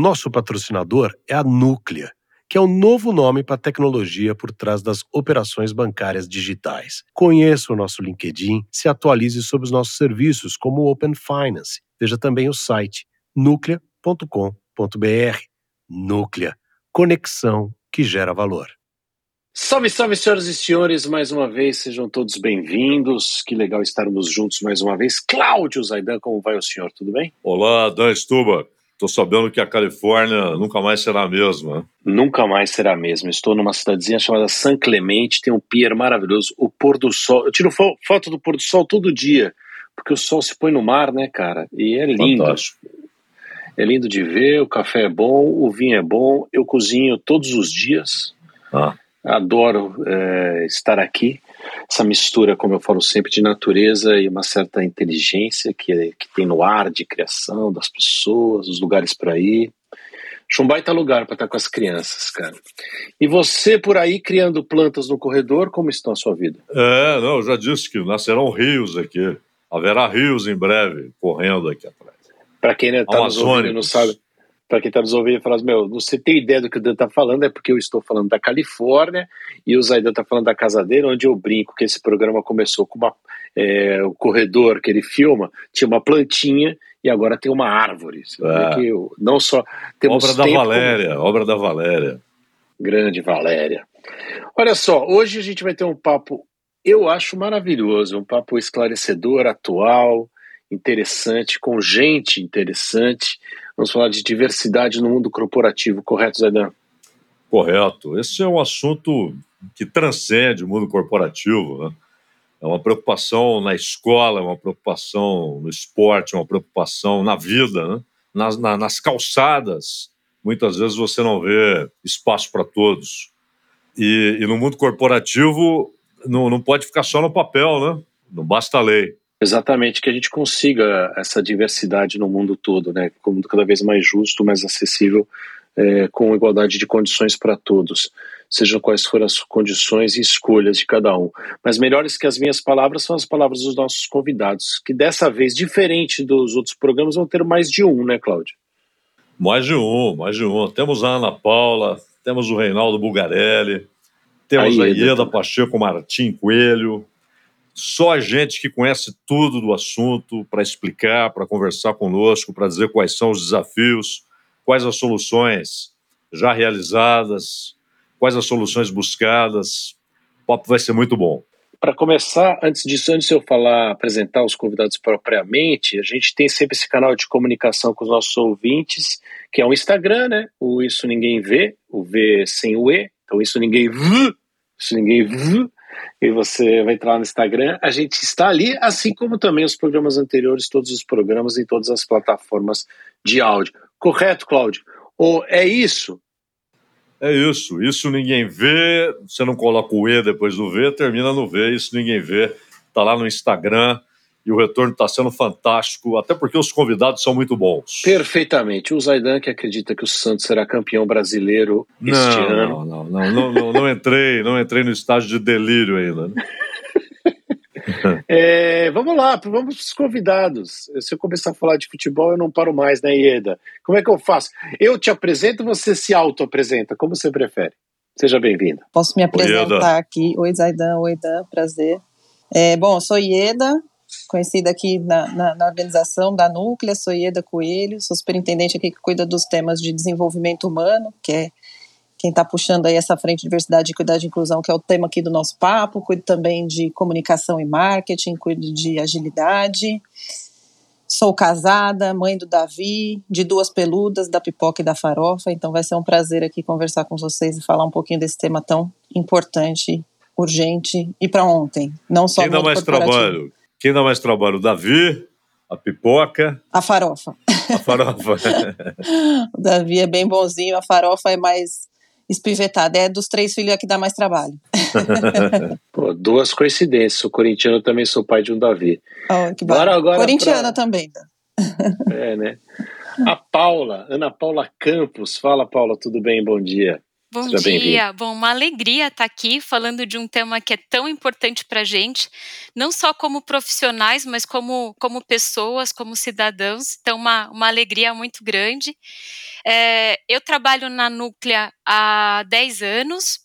nosso patrocinador é a Núclea, que é o novo nome para a tecnologia por trás das operações bancárias digitais. Conheça o nosso LinkedIn, se atualize sobre os nossos serviços, como o Open Finance. Veja também o site nuclea.com.br. Núclea, conexão que gera valor. Salve, salve, senhoras e senhores, mais uma vez, sejam todos bem-vindos. Que legal estarmos juntos mais uma vez. Cláudio Zaidan, como vai o senhor? Tudo bem? Olá, Dan Stuba. Estou sabendo que a Califórnia nunca mais será a mesma. Nunca mais será a mesma. Estou numa cidadezinha chamada San Clemente, tem um pier maravilhoso, o pôr do sol. Eu tiro fo foto do pôr do sol todo dia, porque o sol se põe no mar, né, cara? E é lindo. Fantástico. É lindo de ver, o café é bom, o vinho é bom, eu cozinho todos os dias. Ah. Adoro é, estar aqui. Essa mistura, como eu falo sempre, de natureza e uma certa inteligência que, que tem no ar de criação das pessoas, os lugares para ir. Acho um baita lugar para estar com as crianças, cara. E você por aí criando plantas no corredor, como está a sua vida? É, não, eu já disse que nascerão rios aqui. Haverá rios em breve correndo aqui atrás. Para quem está nos ouvindo e não sabe, para quem está nos ouvindo e fala, meu, você tem ideia do que o Dan está falando, é porque eu estou falando da Califórnia e o Zaidan está falando da casa dele, onde eu brinco que esse programa começou com uma, é, o corredor que ele filma, tinha uma plantinha e agora tem uma árvore. É. Que eu, não só temos obra da Valéria, obra da Valéria. Grande Valéria. Olha só, hoje a gente vai ter um papo, eu acho maravilhoso, um papo esclarecedor, atual, interessante, com gente interessante. Vamos falar de diversidade no mundo corporativo, correto, Zaidan? Correto. Esse é um assunto que transcende o mundo corporativo. Né? É uma preocupação na escola, é uma preocupação no esporte, é uma preocupação na vida, né? nas, na, nas calçadas. Muitas vezes você não vê espaço para todos. E, e, no mundo corporativo não, não pode ficar só no papel, né? Não basta a lei. Exatamente, que a gente consiga essa diversidade no mundo todo, né? Como cada vez mais justo, mais acessível, é, com igualdade de condições para todos, sejam quais forem as condições e escolhas de cada um. Mas melhores que as minhas palavras são as palavras dos nossos convidados, que dessa vez, diferente dos outros programas, vão ter mais de um, né, Cláudio? Mais de um, mais de um. Temos a Ana Paula, temos o Reinaldo Bugarelli, temos a Ieda, a Ieda Pacheco Martim Coelho, só a gente que conhece tudo do assunto para explicar, para conversar conosco, para dizer quais são os desafios, quais as soluções já realizadas, quais as soluções buscadas. O papo vai ser muito bom. Para começar, antes disso, antes de eu falar, apresentar os convidados propriamente, a gente tem sempre esse canal de comunicação com os nossos ouvintes, que é o Instagram, né? O Isso Ninguém Vê, o V sem o E, então Isso Ninguém Vê, Isso Ninguém Vê, e você vai entrar no Instagram. A gente está ali, assim como também os programas anteriores, todos os programas em todas as plataformas de áudio. Correto, Cláudio? Ou é isso? É isso. Isso ninguém vê. Você não coloca o E depois do V, termina no V. Isso ninguém vê. Está lá no Instagram e o retorno está sendo fantástico, até porque os convidados são muito bons. Perfeitamente. O Zaidan que acredita que o Santos será campeão brasileiro não, este não, ano. Não, não, não, não, não, entrei, não entrei no estágio de delírio ainda. Né? é, vamos lá, vamos para os convidados. Se eu começar a falar de futebol, eu não paro mais, né, Ieda? Como é que eu faço? Eu te apresento, você se auto-apresenta, como você prefere? Seja bem-vinda. Posso me apresentar Oi, aqui. Oi, Zaidan. Oi, Dan. Prazer. É, bom, eu sou Ieda, conhecida aqui na, na, na, organização da Núclea, sou Ieda Coelho, sou superintendente aqui que cuida dos temas de desenvolvimento humano, que é quem está puxando aí essa frente de diversidade, equidade e inclusão, que é o tema aqui do nosso papo, cuido também de comunicação e marketing, cuido de agilidade, sou casada, mãe do Davi, de duas peludas, da pipoca e da farofa, então vai ser um prazer aqui conversar com vocês e falar um pouquinho desse tema tão importante urgente e para ontem, não só Quem dá mais trabalho? Quem dá mais trabalho? O Davi, a pipoca? A farofa. A farofa. o Davi é bem bonzinho, a farofa é mais espivetada. É dos três filhos que dá mais trabalho. Pô, duas coincidências. Sou corintiano também sou pai de um Davi. Oh, que agora, agora Corintiana pra... também. É, né? A Paula, Ana Paula Campos. Fala, Paula, tudo bem? Bom dia. Bom Seja dia, bom, uma alegria estar aqui falando de um tema que é tão importante para a gente, não só como profissionais, mas como, como pessoas, como cidadãos, então uma, uma alegria muito grande. É, eu trabalho na Núclea há 10 anos,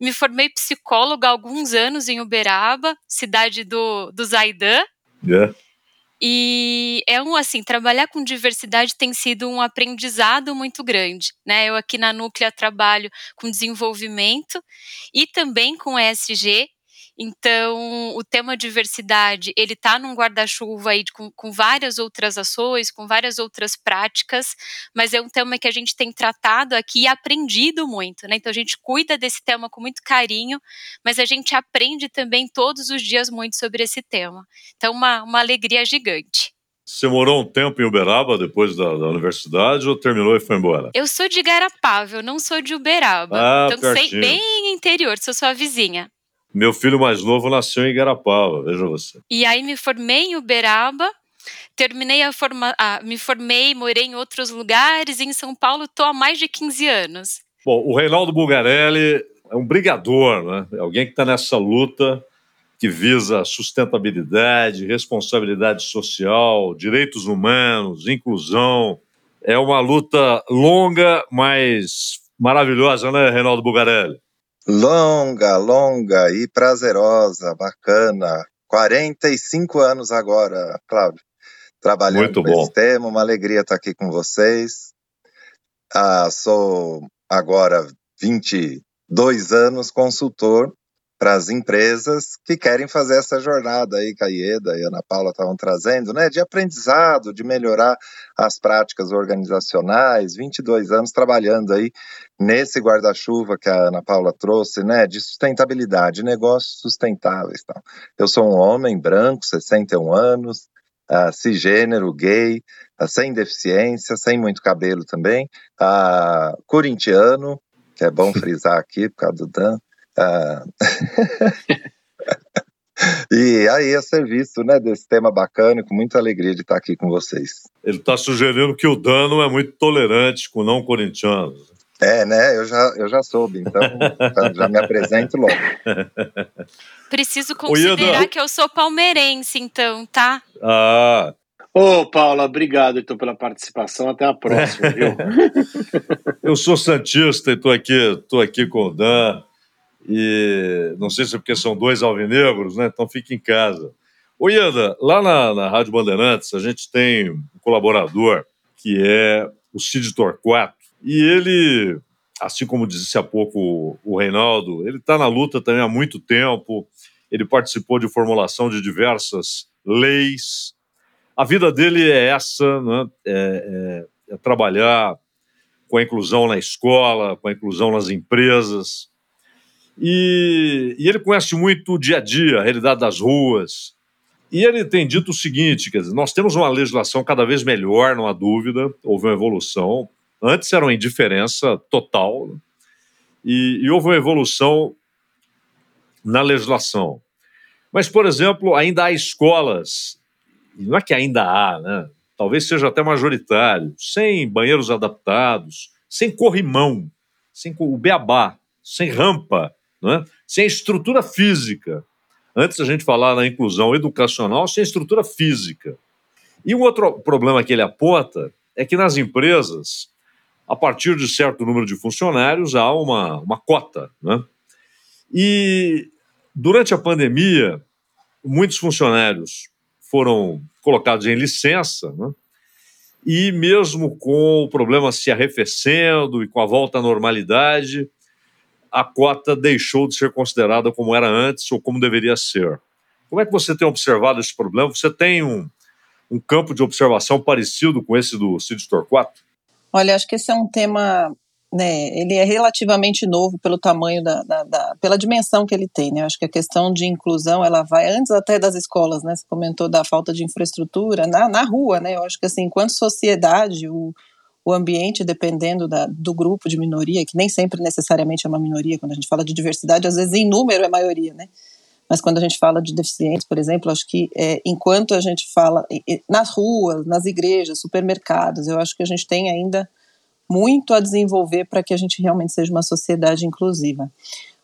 me formei psicóloga há alguns anos em Uberaba, cidade do, do Zaidan. Yeah. E é um assim, trabalhar com diversidade tem sido um aprendizado muito grande, né? Eu aqui na Núclea trabalho com desenvolvimento e também com ESG, então, o tema diversidade, ele está num guarda-chuva aí com, com, várias outras ações, com várias outras práticas, mas é um tema que a gente tem tratado aqui e aprendido muito, né? Então, a gente cuida desse tema com muito carinho, mas a gente aprende também todos os dias muito sobre esse tema. Então, uma, uma alegria gigante. Você morou um tempo em Uberaba depois da, da, universidade ou terminou e foi embora? Eu sou de Garapava, eu não sou de Uberaba. Ah, então, sei, bem interior, sou sua vizinha. Meu filho mais novo nasceu em Igarapava, veja você. E aí me formei em Uberaba, terminei a forma, ah, me formei, morei em outros lugares e em São Paulo estou há mais de 15 anos. Bom, o Reinaldo Bulgarelli é um brigador, né? É alguém que está nessa luta que visa sustentabilidade, responsabilidade social, direitos humanos, inclusão. É uma luta longa, mas maravilhosa, né, Reinaldo Bulgarelli? Longa, longa e prazerosa, bacana. 45 anos agora, Cláudio, trabalhando Muito bom. esse tema. Uma alegria estar aqui com vocês. Ah, sou agora 22 anos consultor para as empresas que querem fazer essa jornada aí que a Ieda e a Ana Paula estavam trazendo, né, de aprendizado, de melhorar as práticas organizacionais, 22 anos trabalhando aí nesse guarda-chuva que a Ana Paula trouxe, né, de sustentabilidade, negócios sustentáveis. Então. Eu sou um homem branco, 61 anos, uh, cisgênero, gay, uh, sem deficiência, sem muito cabelo também, uh, corintiano, que é bom frisar aqui por causa do Dan, ah. e aí é serviço né, desse tema bacana, com muita alegria de estar aqui com vocês. Ele está sugerindo que o Dano é muito tolerante com não corintianos. É, né? Eu já, eu já soube, então, então já me apresento logo. Preciso considerar que eu sou palmeirense, então, tá? Ah. Ô, oh, Paula, obrigado então pela participação. Até a próxima, viu? eu sou santista e estou aqui, tô aqui com o Dan. E não sei se é porque são dois alvinegros, né? Então fique em casa. Ô Ieda, lá na, na Rádio Bandeirantes a gente tem um colaborador que é o Cid Torquato. E ele, assim como disse há pouco o Reinaldo, ele está na luta também há muito tempo. Ele participou de formulação de diversas leis. A vida dele é essa, né? é, é, é trabalhar com a inclusão na escola, com a inclusão nas empresas. E, e, ele conhece muito o dia a dia, a realidade das ruas. E ele tem dito o seguinte: quer dizer, nós temos uma legislação cada vez melhor, não há dúvida, houve uma evolução. Antes era uma indiferença total, né? e, e houve uma evolução na legislação. Mas, por exemplo, ainda há escolas, não é que ainda há, né? talvez seja até majoritário, sem banheiros adaptados, sem corrimão, sem o beabá, sem rampa, né? sem estrutura física. Antes a gente falar na inclusão educacional, sem estrutura física. E um outro problema que ele aponta é que nas empresas, a partir de certo número de funcionários, há uma, uma cota. Né? E durante a pandemia, muitos funcionários foram colocados em licença, né? e mesmo com o problema se arrefecendo e com a volta à normalidade, a cota deixou de ser considerada como era antes ou como deveria ser. Como é que você tem observado esse problema? Você tem um, um campo de observação parecido com esse do Cid Torquato? Olha, acho que esse é um tema, né, ele é relativamente novo pelo tamanho da, da, da, pela dimensão que ele tem, né, acho que a questão de inclusão, ela vai antes até das escolas, né, você comentou da falta de infraestrutura, na, na rua, né, eu acho que assim, enquanto sociedade, o, o ambiente, dependendo da, do grupo de minoria, que nem sempre necessariamente é uma minoria, quando a gente fala de diversidade, às vezes em número é maioria, né? Mas quando a gente fala de deficientes, por exemplo, acho que é, enquanto a gente fala nas ruas, nas igrejas, supermercados, eu acho que a gente tem ainda muito a desenvolver para que a gente realmente seja uma sociedade inclusiva.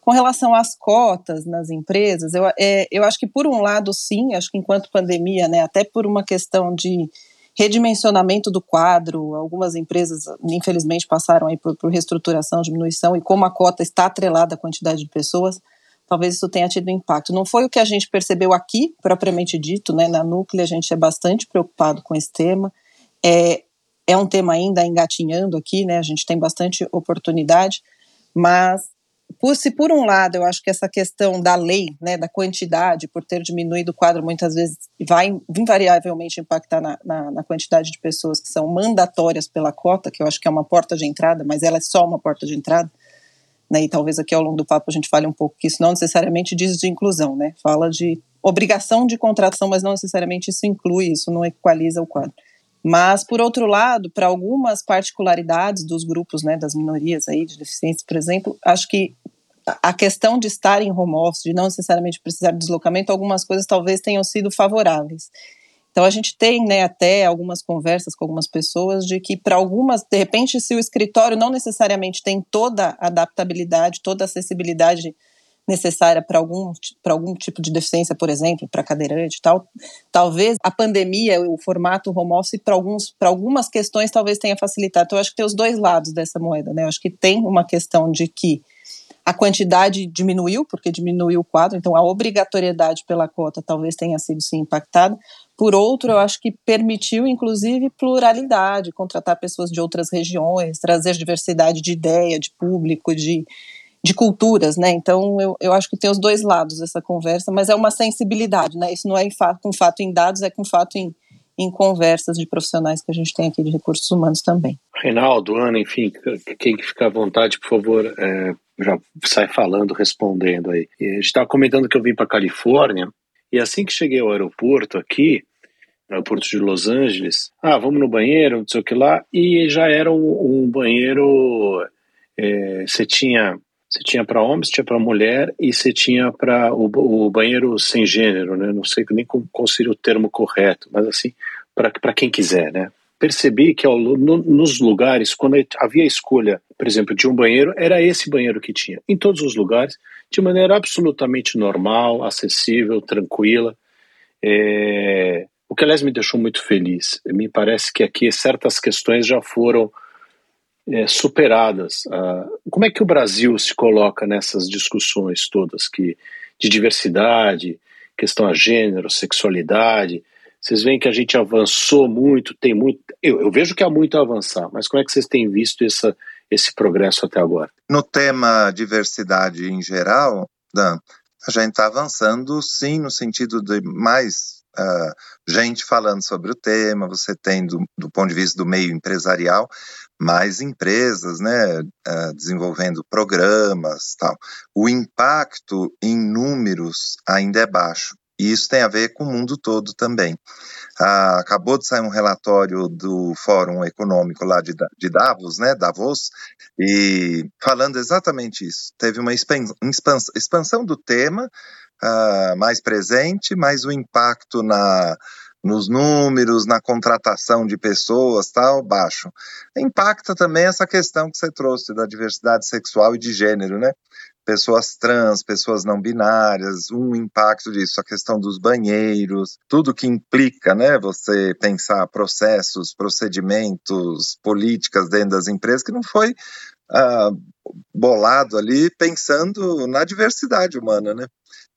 Com relação às cotas nas empresas, eu, é, eu acho que por um lado sim, acho que enquanto pandemia, né, até por uma questão de redimensionamento do quadro, algumas empresas infelizmente passaram aí por, por reestruturação, diminuição, e como a cota está atrelada à quantidade de pessoas, talvez isso tenha tido impacto. Não foi o que a gente percebeu aqui, propriamente dito, né, na Núclea a gente é bastante preocupado com esse tema, é, é um tema ainda engatinhando aqui, né? A gente tem bastante oportunidade, mas por, se por um lado eu acho que essa questão da lei, né, da quantidade, por ter diminuído o quadro, muitas vezes vai invariavelmente impactar na, na, na, quantidade de pessoas que são mandatórias pela cota, que eu acho que é uma porta de entrada, mas ela é só uma porta de entrada. Né, e talvez aqui ao longo do papo a gente fale um pouco que isso não necessariamente diz de inclusão, né? Fala de obrigação de contratação, mas não necessariamente isso inclui, isso não equaliza o quadro. Mas, por outro lado, para algumas particularidades dos grupos, né, das minorias aí, de deficiência, por exemplo, acho que a questão de estar em home office, de não necessariamente precisar de deslocamento, algumas coisas talvez tenham sido favoráveis. Então a gente tem, né, até algumas conversas com algumas pessoas de que para algumas, de repente, se o escritório não necessariamente tem toda a adaptabilidade, toda a acessibilidade necessária para algum, algum tipo de deficiência, por exemplo, para cadeirante e tal. Talvez a pandemia, o formato home office, para algumas questões, talvez tenha facilitado. Então, eu acho que tem os dois lados dessa moeda, né? Eu acho que tem uma questão de que a quantidade diminuiu, porque diminuiu o quadro, então a obrigatoriedade pela cota talvez tenha sido sim impactada. Por outro, eu acho que permitiu, inclusive, pluralidade, contratar pessoas de outras regiões, trazer diversidade de ideia, de público, de, de culturas, né? Então eu, eu acho que tem os dois lados dessa conversa, mas é uma sensibilidade, né? Isso não é com fato em dados, é com fato em, em conversas de profissionais que a gente tem aqui de recursos humanos também. Reinaldo, Ana, enfim, quem ficar à vontade, por favor, é, já sai falando, respondendo aí. A gente estava comentando que eu vim para Califórnia e assim que cheguei ao aeroporto aqui, no aeroporto de Los Angeles, ah, vamos no banheiro, não sei o que lá, e já era um, um banheiro, é, você tinha você tinha para homens, tinha para mulher e você tinha para o, o, banheiro sem gênero, né? Não sei nem qual seria o termo correto, mas assim, para quem quiser, né? Percebi que ao, no, nos lugares, quando havia escolha, por exemplo, de um banheiro, era esse banheiro que tinha. Em todos os lugares, de maneira absolutamente normal, acessível, tranquila. É, o que, aliás, me deixou muito feliz. Me parece que aqui certas questões já foram é, superadas. Ah, como é que o Brasil se coloca nessas discussões todas que, de diversidade, questão a gênero, sexualidade? Vocês veem que a gente avançou muito, tem muito. Eu, eu vejo que há muito a avançar, mas como é que vocês têm visto essa, esse progresso até agora? No tema diversidade em geral, Dan, a gente está avançando sim no sentido de mais Uh, gente falando sobre o tema, você tem do, do, ponto de vista do meio empresarial, mais empresas, né, uh, desenvolvendo programas, tal. O impacto em números ainda é baixo. E isso tem a ver com o mundo todo também. Uh, acabou de sair um relatório do Fórum Econômico lá de, de Davos, né, Davos, e falando exatamente isso. Teve uma expansão, do tema, uh, mais presente, mas o impacto na, nos números, na contratação de pessoas, tal, baixo. Impacta também essa questão que você trouxe da diversidade sexual e de gênero, né? Pessoas trans, pessoas não binárias, um impacto disso, a questão dos banheiros, tudo que implica, né? Você pensar processos, procedimentos, políticas dentro das empresas que não foi uh, bolado ali pensando na diversidade humana, né?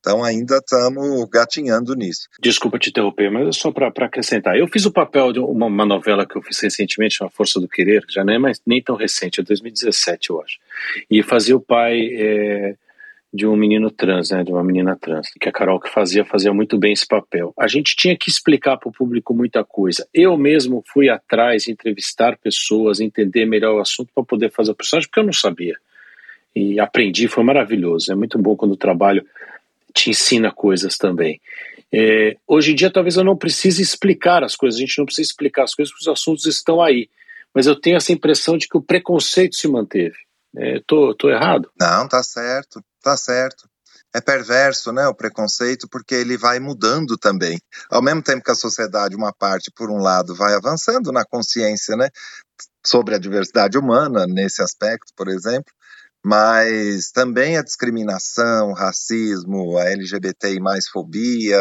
Então ainda estamos gatinhando nisso. Desculpa te interromper, mas é só para acrescentar. Eu fiz o papel de uma, uma, novela que eu fiz recentemente, A Força do Querer, que já não é mais, nem tão recente, é 2017, eu acho. E fazia o pai é, de um menino trans, né, de uma menina trans, que a Carol que fazia, fazia muito bem esse papel. A gente tinha que explicar para o público muita coisa. Eu mesmo fui atrás, entrevistar pessoas, entender melhor o assunto para poder fazer o personagem, porque eu não sabia. E aprendi, foi maravilhoso. É muito bom quando o trabalho te ensina coisas também. É, hoje em dia, talvez eu não precise explicar as coisas, a gente não precisa explicar as coisas, porque os assuntos estão aí. Mas eu tenho essa impressão de que o preconceito se manteve. É, tô, tô errado? Não, tá certo, tá certo. É perverso, né, o preconceito, porque ele vai mudando também. Ao mesmo tempo que a sociedade, uma parte, por um lado, vai avançando na consciência, né, sobre a diversidade humana nesse aspecto, por exemplo, mas também a discriminação, racismo, a LGBTI mais fobia,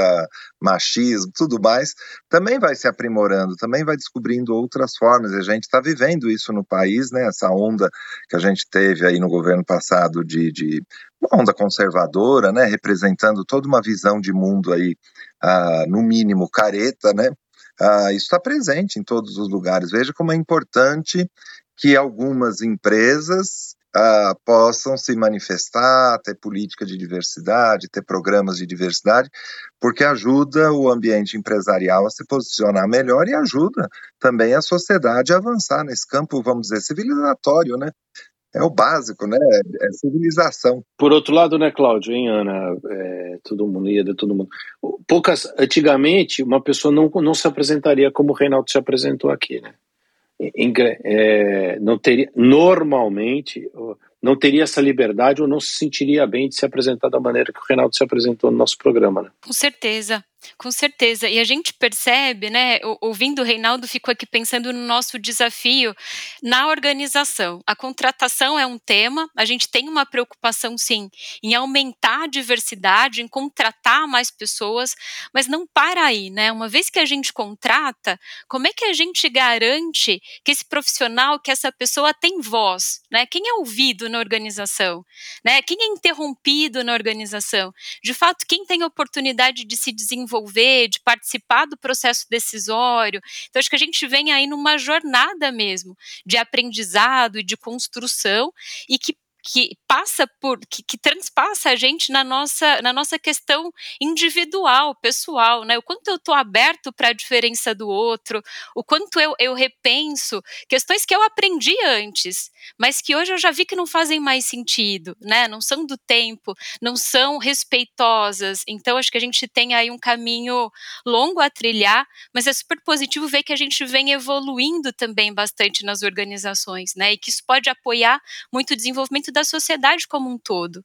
machismo, tudo mais, também vai se aprimorando, também vai descobrindo outras formas. A gente está vivendo isso no país, né? Essa onda que a gente teve aí no governo passado de, de uma onda conservadora, né? Representando toda uma visão de mundo aí, ah, no mínimo careta, né? Ah, isso está presente em todos os lugares. Veja como é importante que algumas empresas uh, possam se manifestar, ter política de diversidade, ter programas de diversidade, porque ajuda o ambiente empresarial a se posicionar melhor e ajuda também a sociedade a avançar nesse campo, vamos dizer, civilizatório, né? É o básico, né? É civilização. Por outro lado, né, Cláudio, hein, Ana? É, todo mundo ia de todo mundo. Poucas, antigamente, uma pessoa não, não se apresentaria como o Reinaldo se apresentou aqui, né? É, não teria, normalmente, não teria essa liberdade ou não se sentiria bem de se apresentar da maneira que o Reinaldo se apresentou no nosso programa. Né? Com certeza. Com certeza. E a gente percebe, né, ouvindo o Reinaldo, ficou aqui pensando no nosso desafio na organização. A contratação é um tema, a gente tem uma preocupação, sim, em aumentar a diversidade, em contratar mais pessoas, mas não para aí, né? Uma vez que a gente contrata, como é que a gente garante que esse profissional, que essa pessoa tem voz, né? Quem é ouvido na organização, né? Quem é interrompido na organização? De fato, quem tem oportunidade de se desenvolver envolver, de participar do processo decisório. Então, acho que a gente vem aí numa jornada mesmo de aprendizado e de construção e que que passa por que, que, transpassa a gente na nossa na nossa questão individual, pessoal, né? O quanto eu estou aberto para a diferença do outro, o quanto eu, eu repenso questões que eu aprendi antes, mas que hoje eu já vi que não fazem mais sentido, né? Não são do tempo, não são respeitosas. Então acho que a gente tem aí um caminho longo a trilhar, mas é super positivo ver que a gente vem evoluindo também bastante nas organizações, né? E que isso pode apoiar muito o desenvolvimento sociedade como um todo.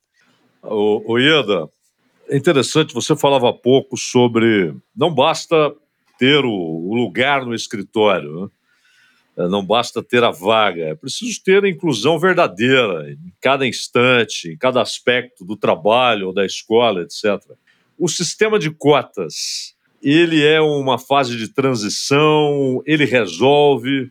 O, o Ieda, é interessante, você falava há pouco sobre não basta ter o, o lugar no escritório, né? É, não basta ter a vaga, é preciso ter a inclusão verdadeira em cada instante, em cada aspecto do trabalho ou da escola, etc. O sistema de cotas, ele é uma fase de transição, ele resolve,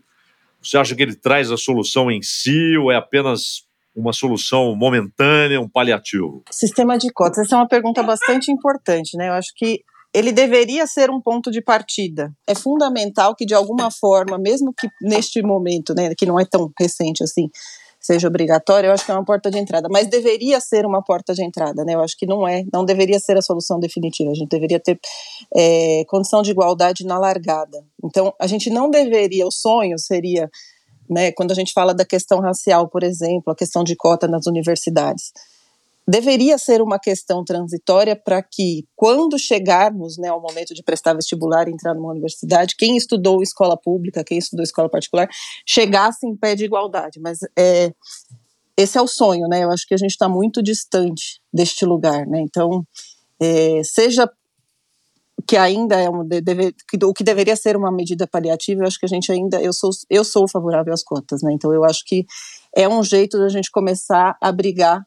você acha que ele traz a solução em si ou é apenas uma solução momentânea, um paliativo? Sistema de cotas, essa é uma pergunta bastante importante, né? Eu acho que ele deveria ser um ponto de partida. É fundamental que, de alguma forma, mesmo que neste momento, né, que não é tão recente assim, seja obrigatório, eu acho que é uma porta de entrada, mas deveria ser uma porta de entrada, né? Eu acho que não é, não deveria ser a solução definitiva. A gente deveria ter é, condição de igualdade na largada. Então, a gente não deveria, o sonho seria né, quando a gente fala da questão racial, por exemplo, a questão de cota nas universidades, deveria ser uma questão transitória para que, quando chegarmos né, ao momento de prestar vestibular e entrar numa universidade, quem estudou escola pública, quem estudou escola particular, chegasse em pé de igualdade. Mas é, esse é o sonho, né? Eu acho que a gente está muito distante deste lugar, né? Então, é, seja que ainda é um deve, o que deveria ser uma medida paliativa, eu acho que a gente ainda eu sou eu sou favorável às cotas, né? Então eu acho que é um jeito da gente começar a brigar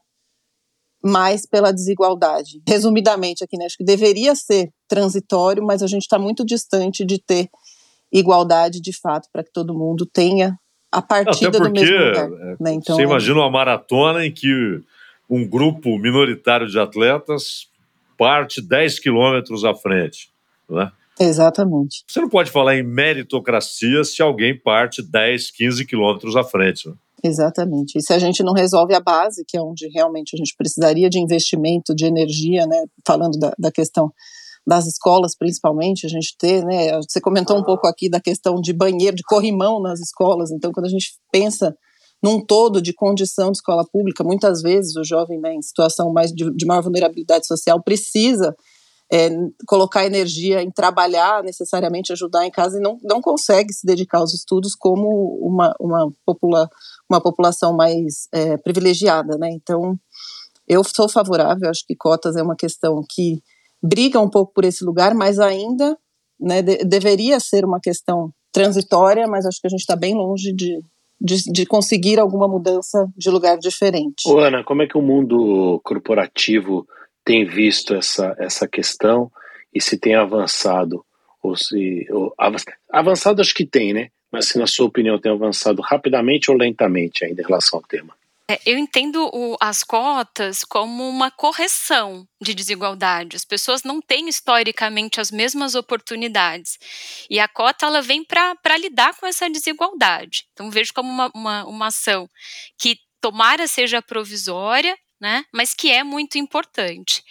mais pela desigualdade. Resumidamente aqui, né? Acho que deveria ser transitório, mas a gente está muito distante de ter igualdade de fato para que todo mundo tenha a partida porque, do mesmo lugar. É, né? Então, você imagina uma maratona em que um grupo minoritário de atletas parte 10 quilômetros à frente. Né? Exatamente. Você não pode falar em meritocracia se alguém parte 10, 15 quilômetros à frente. Né? Exatamente. E se a gente não resolve a base, que é onde realmente a gente precisaria de investimento, de energia, né? Falando da, da questão das escolas, principalmente, a gente ter, né? Você comentou um pouco aqui da questão de banheiro, de corrimão nas escolas. Então, quando a gente pensa num todo de condição de escola pública, muitas vezes o jovem né, em situação mais de, de maior vulnerabilidade social precisa é, colocar energia em trabalhar, necessariamente ajudar em casa, e não, não consegue se dedicar aos estudos como uma, uma, popula, uma população mais é, privilegiada. Né? Então, eu sou favorável, acho que cotas é uma questão que briga um pouco por esse lugar, mas ainda né, de, deveria ser uma questão transitória, mas acho que a gente está bem longe de, de, de, conseguir alguma mudança de lugar diferente. Ô Ana, como é que o mundo corporativo tem visto essa, essa questão e se tem avançado? Ou se, ou, avançado acho que tem, né? Mas se na sua opinião tem avançado rapidamente ou lentamente ainda em relação ao tema? É, eu entendo o, as cotas como uma correção de desigualdade. As pessoas não têm historicamente as mesmas oportunidades. E a cota ela vem para lidar com essa desigualdade. Então, vejo como uma, uma, uma ação que tomara seja provisória né? Mas que é muito importante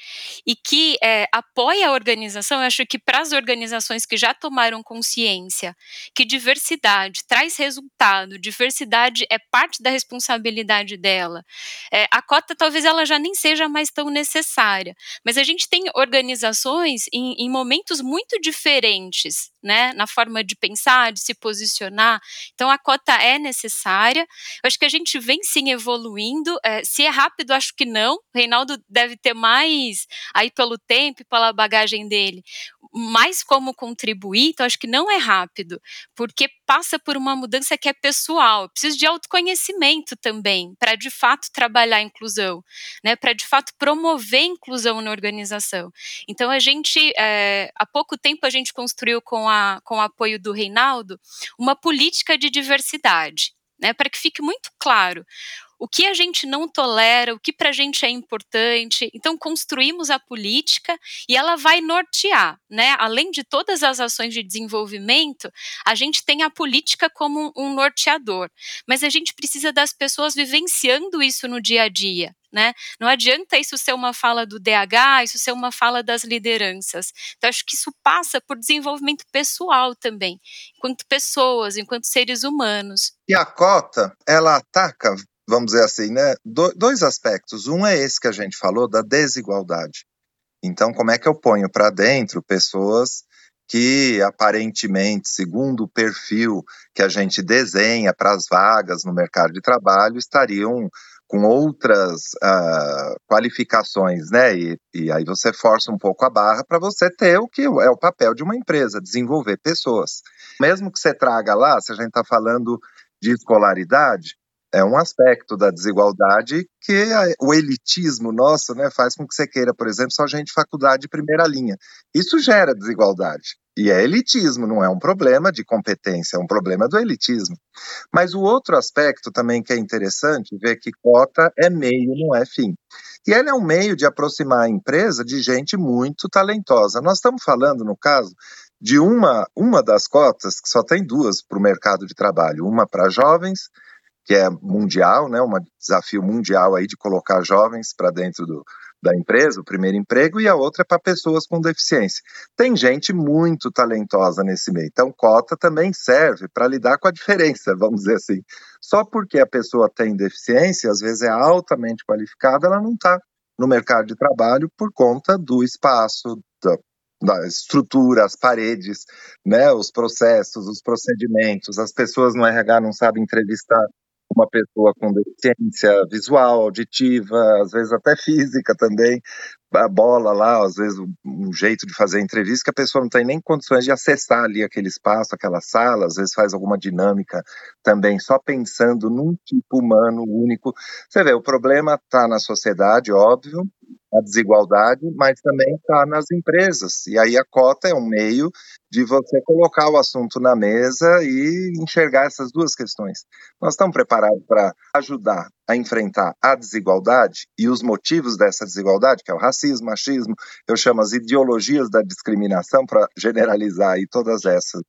e que é, apoia a organização. Eu acho que para as organizações que já tomaram consciência que diversidade traz resultado, diversidade é parte da responsabilidade dela. É, a cota talvez ela já nem seja mais tão necessária, mas a gente tem organizações em, em momentos muito diferentes, né? Na forma de pensar, de se posicionar. Então a cota é necessária. Eu acho que a gente vem sim evoluindo. É, se é rápido, acho que não. O Reinaldo deve ter mais aí pelo tempo e pela bagagem dele, mais como contribuir, então acho que não é rápido, porque passa por uma mudança que é pessoal. Eu preciso de autoconhecimento também, para de fato trabalhar a inclusão, né? Para de fato promover a inclusão na organização. Então a gente, é, há pouco tempo a gente construiu com, a, com o apoio do Reinaldo uma política de diversidade. Né, para que fique muito claro o que a gente não tolera, o que para a gente é importante. Então, construímos a política e ela vai nortear, né? Além de todas as ações de desenvolvimento, a gente tem a política como um norteador. Mas a gente precisa das pessoas vivenciando isso no dia a dia. Né? Não adianta isso ser uma fala do DH, isso ser uma fala das lideranças. Então, acho que isso passa por desenvolvimento pessoal também, enquanto pessoas, enquanto seres humanos. E a cota, ela ataca vamos dizer assim, né, do, dois aspectos. Um é esse que a gente falou, da desigualdade. Então, como é que eu ponho para dentro pessoas que aparentemente, segundo o perfil que a gente desenha para as vagas no mercado de trabalho, estariam com outras uh, qualificações, né? E, e, aí você força um pouco a barra para você ter o que é o papel de uma empresa, desenvolver pessoas. Mesmo que você traga lá, se a gente está falando de escolaridade, é um aspecto da desigualdade que a, o elitismo nosso né, faz com que você queira, por exemplo, só gente de faculdade de primeira linha. Isso gera desigualdade. E é elitismo, não é um problema de competência, é um problema do elitismo. Mas o outro aspecto também que é interessante, ver que cota é meio, não é fim. E ele é um meio de aproximar a empresa de gente muito talentosa. Nós estamos falando, no caso, de uma, uma das cotas, que só tem duas para o mercado de trabalho, uma para jovens que é mundial, né, um desafio mundial aí de colocar jovens para dentro do, da empresa, o primeiro emprego, e a outra é para pessoas com deficiência. Tem gente muito talentosa nesse meio, então cota também serve para lidar com a diferença, vamos dizer assim. Só porque a pessoa tem deficiência, às vezes é altamente qualificada, ela não está no mercado de trabalho por conta do espaço, da, da estrutura, as paredes, né, os processos, os procedimentos, as pessoas no RH não sabem entrevistar uma pessoa com deficiência visual, auditiva, às vezes até física também, a bola lá, às vezes um jeito de fazer entrevista que a pessoa não tem nem condições de acessar ali aquele espaço, aquela sala, às vezes faz alguma dinâmica também, só pensando num tipo humano único. Você vê, o problema está na sociedade, óbvio, a desigualdade, mas também está nas empresas. E aí a cota é um meio de você colocar o assunto na mesa e enxergar essas duas questões. Nós estamos preparados para ajudar a enfrentar a desigualdade e os motivos dessa desigualdade, que é o racismo, machismo, eu chamo as ideologias da discriminação para generalizar aí todas essas.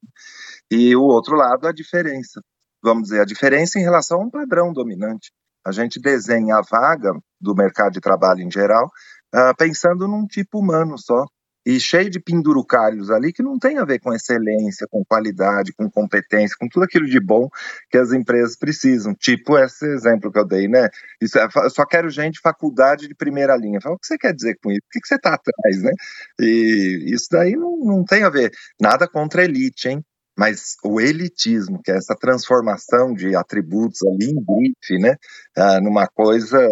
E o outro lado, a diferença. Vamos dizer, a diferença em relação a um padrão dominante. A gente desenha a vaga do mercado de trabalho em geral uh, pensando num tipo humano só e cheio de pendurucários ali que não tem a ver com excelência, com qualidade, com competência, com tudo aquilo de bom que as empresas precisam. Tipo esse exemplo que eu dei, né? Isso é, eu só quero gente faculdade de primeira linha. Falo, o que você quer dizer com isso? O que, que você está atrás, né? E isso daí não, não tem a ver. Nada contra a elite, hein? mas o elitismo, que é essa transformação de atributos ali em grife, né, ah, numa coisa,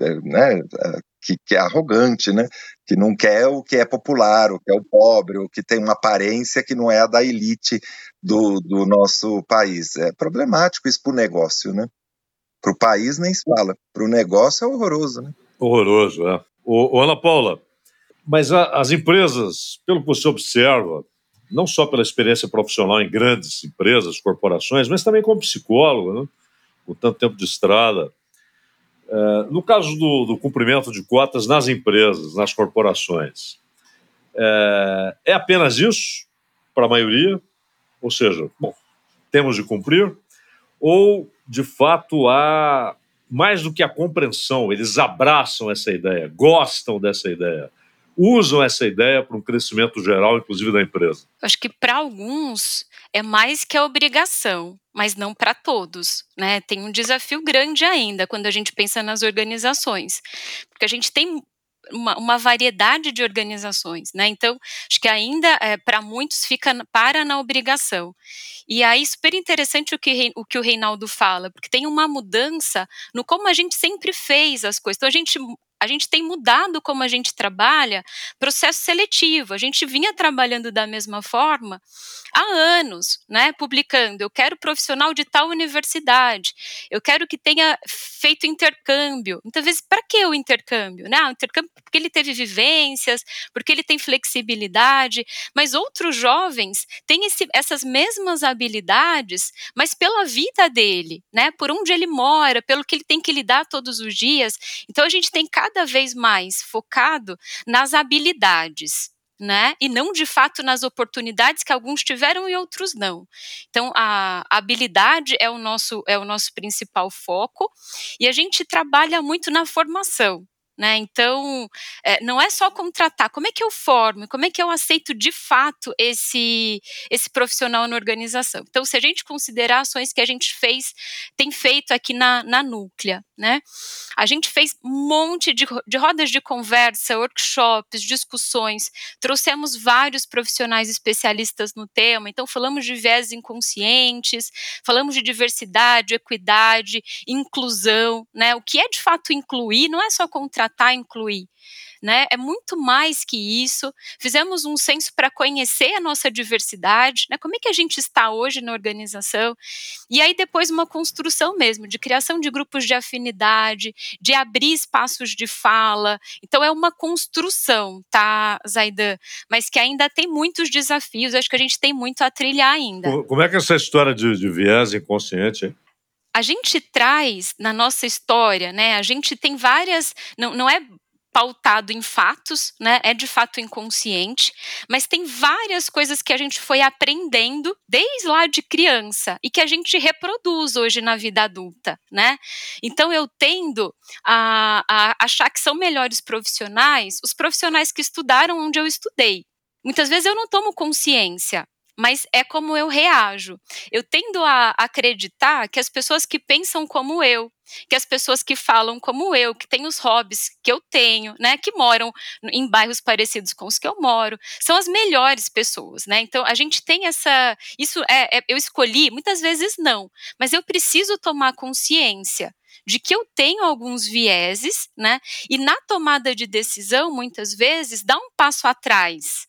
eh, né, ah, que, que é arrogante, né? Que não quer o que é popular, o que é o pobre, o que tem uma aparência que não é a da elite do, do nosso país. É problemático isso para o negócio, né? Para o país nem se fala, para o negócio é horroroso, né? Horroroso, é. Ana Paula, mas a, as empresas, pelo que você observa, não só pela experiência profissional em grandes empresas, corporações, mas também como psicólogo, né? com tanto tempo de estrada. É, no caso do, do, cumprimento de cotas nas empresas, nas corporações, é, é apenas isso para a maioria? Ou seja, bom, temos de cumprir? Ou, de fato, há mais do que a compreensão, eles abraçam essa ideia, gostam dessa ideia? Usam essa ideia para um crescimento geral, inclusive da empresa? Acho que para alguns é mais que a obrigação, mas não para todos, né? Tem um desafio grande ainda quando a gente pensa nas organizações, porque a gente tem uma, uma, variedade de organizações, né? Então, acho que ainda é, para muitos fica para na obrigação. E aí, super interessante o que, o que o Reinaldo fala, porque tem uma mudança no como a gente sempre fez as coisas. Então, a gente a gente tem mudado como a gente trabalha processo seletivo. A gente vinha trabalhando da mesma forma há anos, né? Publicando, eu quero profissional de tal universidade, eu quero que tenha feito intercâmbio. Muitas vezes, para que o intercâmbio? Né? O intercâmbio porque ele teve vivências, porque ele tem flexibilidade, mas outros jovens têm esse, essas mesmas habilidades, mas pela vida dele, né? Por onde ele mora, pelo que ele tem que lidar todos os dias. Então a gente tem cada cada vez mais focado nas habilidades. Né? E não de fato nas oportunidades que alguns tiveram e outros não. Então a habilidade é o nosso é o nosso principal foco e a gente trabalha muito na formação. Né? Então, é, não é só contratar, como é que eu formo, como é que eu aceito de fato esse, esse profissional na organização. Então, se a gente considerar ações que a gente fez, tem feito aqui na, na Núclea, né? A gente fez um monte de, de rodas de conversa, workshops, discussões, trouxemos vários profissionais especialistas no tema, então falamos de viés inconscientes, falamos de diversidade, equidade, inclusão, né? O que é de fato incluir, não é só contratar tratar, incluir. Né? É muito mais que isso. Fizemos um censo para conhecer a nossa diversidade, né? Como é que a gente está hoje na organização? E aí depois uma construção mesmo de criação de grupos de afinidade, de abrir espaços de fala. Então é uma construção, tá, Zaidan? Mas que ainda tem muitos desafios. Acho que a gente tem muito a trilhar ainda. Como é que é essa história de, de viés inconsciente? Hein? A gente traz na nossa história, né? A gente tem várias, não, não é pautado em fatos, né? É de fato inconsciente, mas tem várias coisas que a gente foi aprendendo desde lá de criança e que a gente reproduz hoje na vida adulta, né? Então eu tendo a, a achar que são melhores profissionais os profissionais que estudaram onde eu estudei. Muitas vezes eu não tomo consciência mas é como eu reajo. Eu tendo a acreditar que as pessoas que pensam como eu, que as pessoas que falam como eu, que têm os hobbies que eu tenho, né, que moram em bairros parecidos com os que eu moro, são as melhores pessoas, né? Então a gente tem essa, isso é, é eu escolhi, muitas vezes não, mas eu preciso tomar consciência de que eu tenho alguns vieses, né? E na tomada de decisão, muitas vezes, dá um passo atrás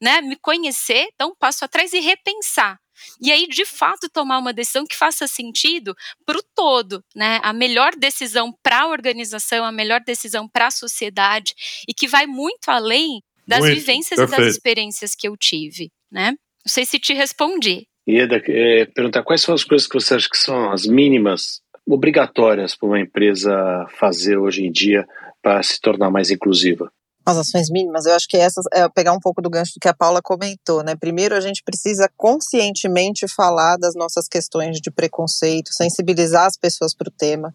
né, me conhecer, dar um passo atrás e repensar. E aí, de fato, tomar uma decisão que faça sentido para o todo, né? A melhor decisão para a organização, a melhor decisão para a sociedade e que vai muito além das muito, vivências perfeito. e das experiências que eu tive, né? Não sei se te respondi. Ieda, é, perguntar quais são as coisas que você acha que são as mínimas obrigatórias para uma empresa fazer hoje em dia para se tornar mais inclusiva? As ações mínimas, eu acho que essas é pegar um pouco do gancho que a Paula comentou, né? Primeiro a gente precisa conscientemente falar das nossas questões de preconceito, sensibilizar as pessoas para o tema.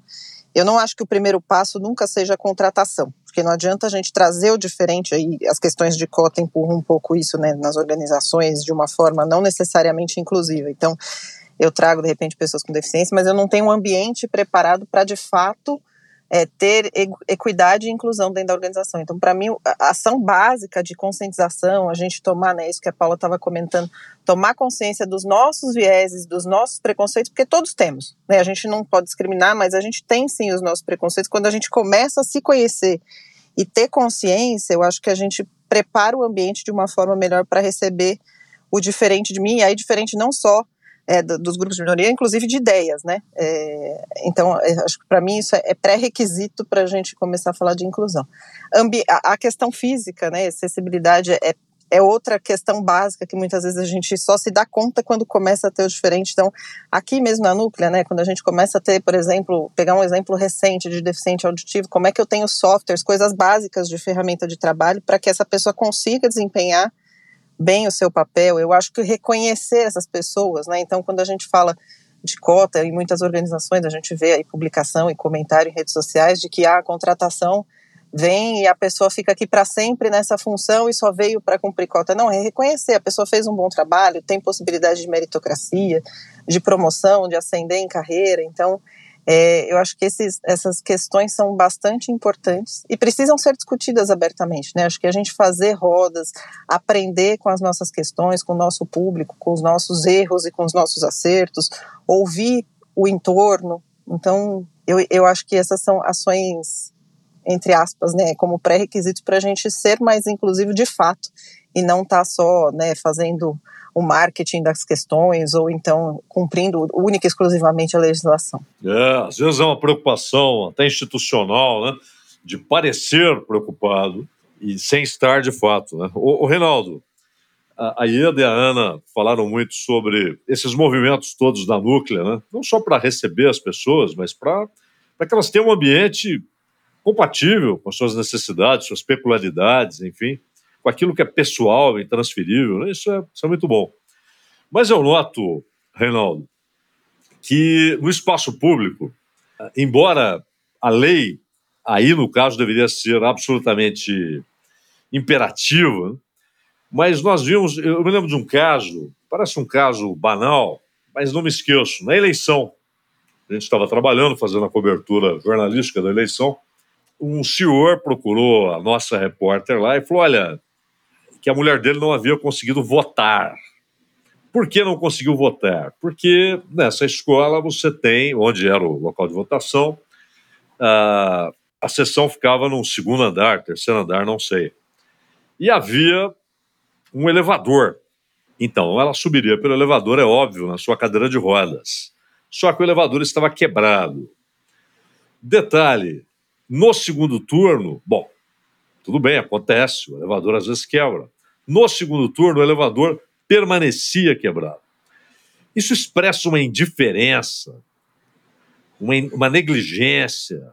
Eu não acho que o primeiro passo nunca seja a contratação, porque não adianta a gente trazer o diferente aí, as questões de cota empurram um pouco isso, né, nas organizações de uma forma não necessariamente inclusiva. Então, eu trago de repente pessoas com deficiência, mas eu não tenho um ambiente preparado para de fato é, ter equidade e inclusão dentro da organização. Então, para mim, a ação básica de conscientização, a gente tomar, né, isso que a Paula estava comentando, tomar consciência dos nossos vieses, dos nossos preconceitos, porque todos temos, né, a gente não pode discriminar, mas a gente tem sim os nossos preconceitos. Quando a gente começa a se conhecer e ter consciência, eu acho que a gente prepara o ambiente de uma forma melhor para receber o diferente de mim, e aí diferente não só é, dos grupos de minoria, inclusive de ideias, né? É, então, é, acho que para mim isso é, é pré-requisito para a gente começar a falar de inclusão. Ambi a, a, questão física, né? Acessibilidade é, é outra questão básica que muitas vezes a gente só se dá conta quando começa a ter o diferente. Então, aqui mesmo na Núclea, né? Quando a gente começa a ter, por exemplo, pegar um exemplo recente de deficiente auditivo, como é que eu tenho softwares, coisas básicas de ferramenta de trabalho para que essa pessoa consiga desempenhar bem o seu papel. Eu acho que reconhecer essas pessoas, né? Então, quando a gente fala de cota em muitas organizações, a gente vê aí publicação e comentário em redes sociais de que a contratação vem e a pessoa fica aqui para sempre nessa função e só veio para cumprir cota. Não, é reconhecer, a pessoa fez um bom trabalho, tem possibilidade de meritocracia, de promoção, de ascender em carreira. Então, é, eu acho que esses, essas questões são bastante importantes e precisam ser discutidas abertamente. Né? Acho que a gente fazer rodas, aprender com as nossas questões, com o nosso público, com os nossos erros e com os nossos acertos, ouvir o entorno. Então, eu, eu acho que essas são ações, entre aspas, né, como pré-requisitos para a gente ser mais inclusivo de fato e não estar tá só né, fazendo o marketing das questões ou então cumprindo única e exclusivamente a legislação. É, às vezes é uma preocupação até institucional, né, de parecer preocupado e sem estar de fato. Né? O, o Reinaldo, a, Ieda e a Ana falaram muito sobre esses movimentos todos da Núclea, né? não só para receber as pessoas, mas para que elas tenham um ambiente compatível com suas necessidades, suas peculiaridades, enfim com aquilo que é pessoal e transferível, né? isso, é, isso é muito bom. Mas eu noto, Reinaldo, que no espaço público, embora a lei, aí no caso, deveria ser absolutamente imperativa, mas nós vimos, eu me lembro de um caso, parece um caso banal, mas não me esqueço, na eleição, a gente estava trabalhando, fazendo a cobertura jornalística da eleição, um senhor procurou a nossa repórter lá e falou: Olha, que a mulher dele não havia conseguido votar. Por que não conseguiu votar? Porque nessa escola você tem, onde era o local de votação, a, a sessão ficava no segundo andar, terceiro andar, não sei. E havia um elevador. Então, ela subiria pelo elevador, é óbvio, na sua cadeira de rodas. Só que o elevador estava quebrado. Detalhe: no segundo turno, bom, tudo bem, acontece, o elevador às vezes quebra. No segundo turno, o elevador permanecia quebrado. Isso expressa uma indiferença, uma, uma negligência,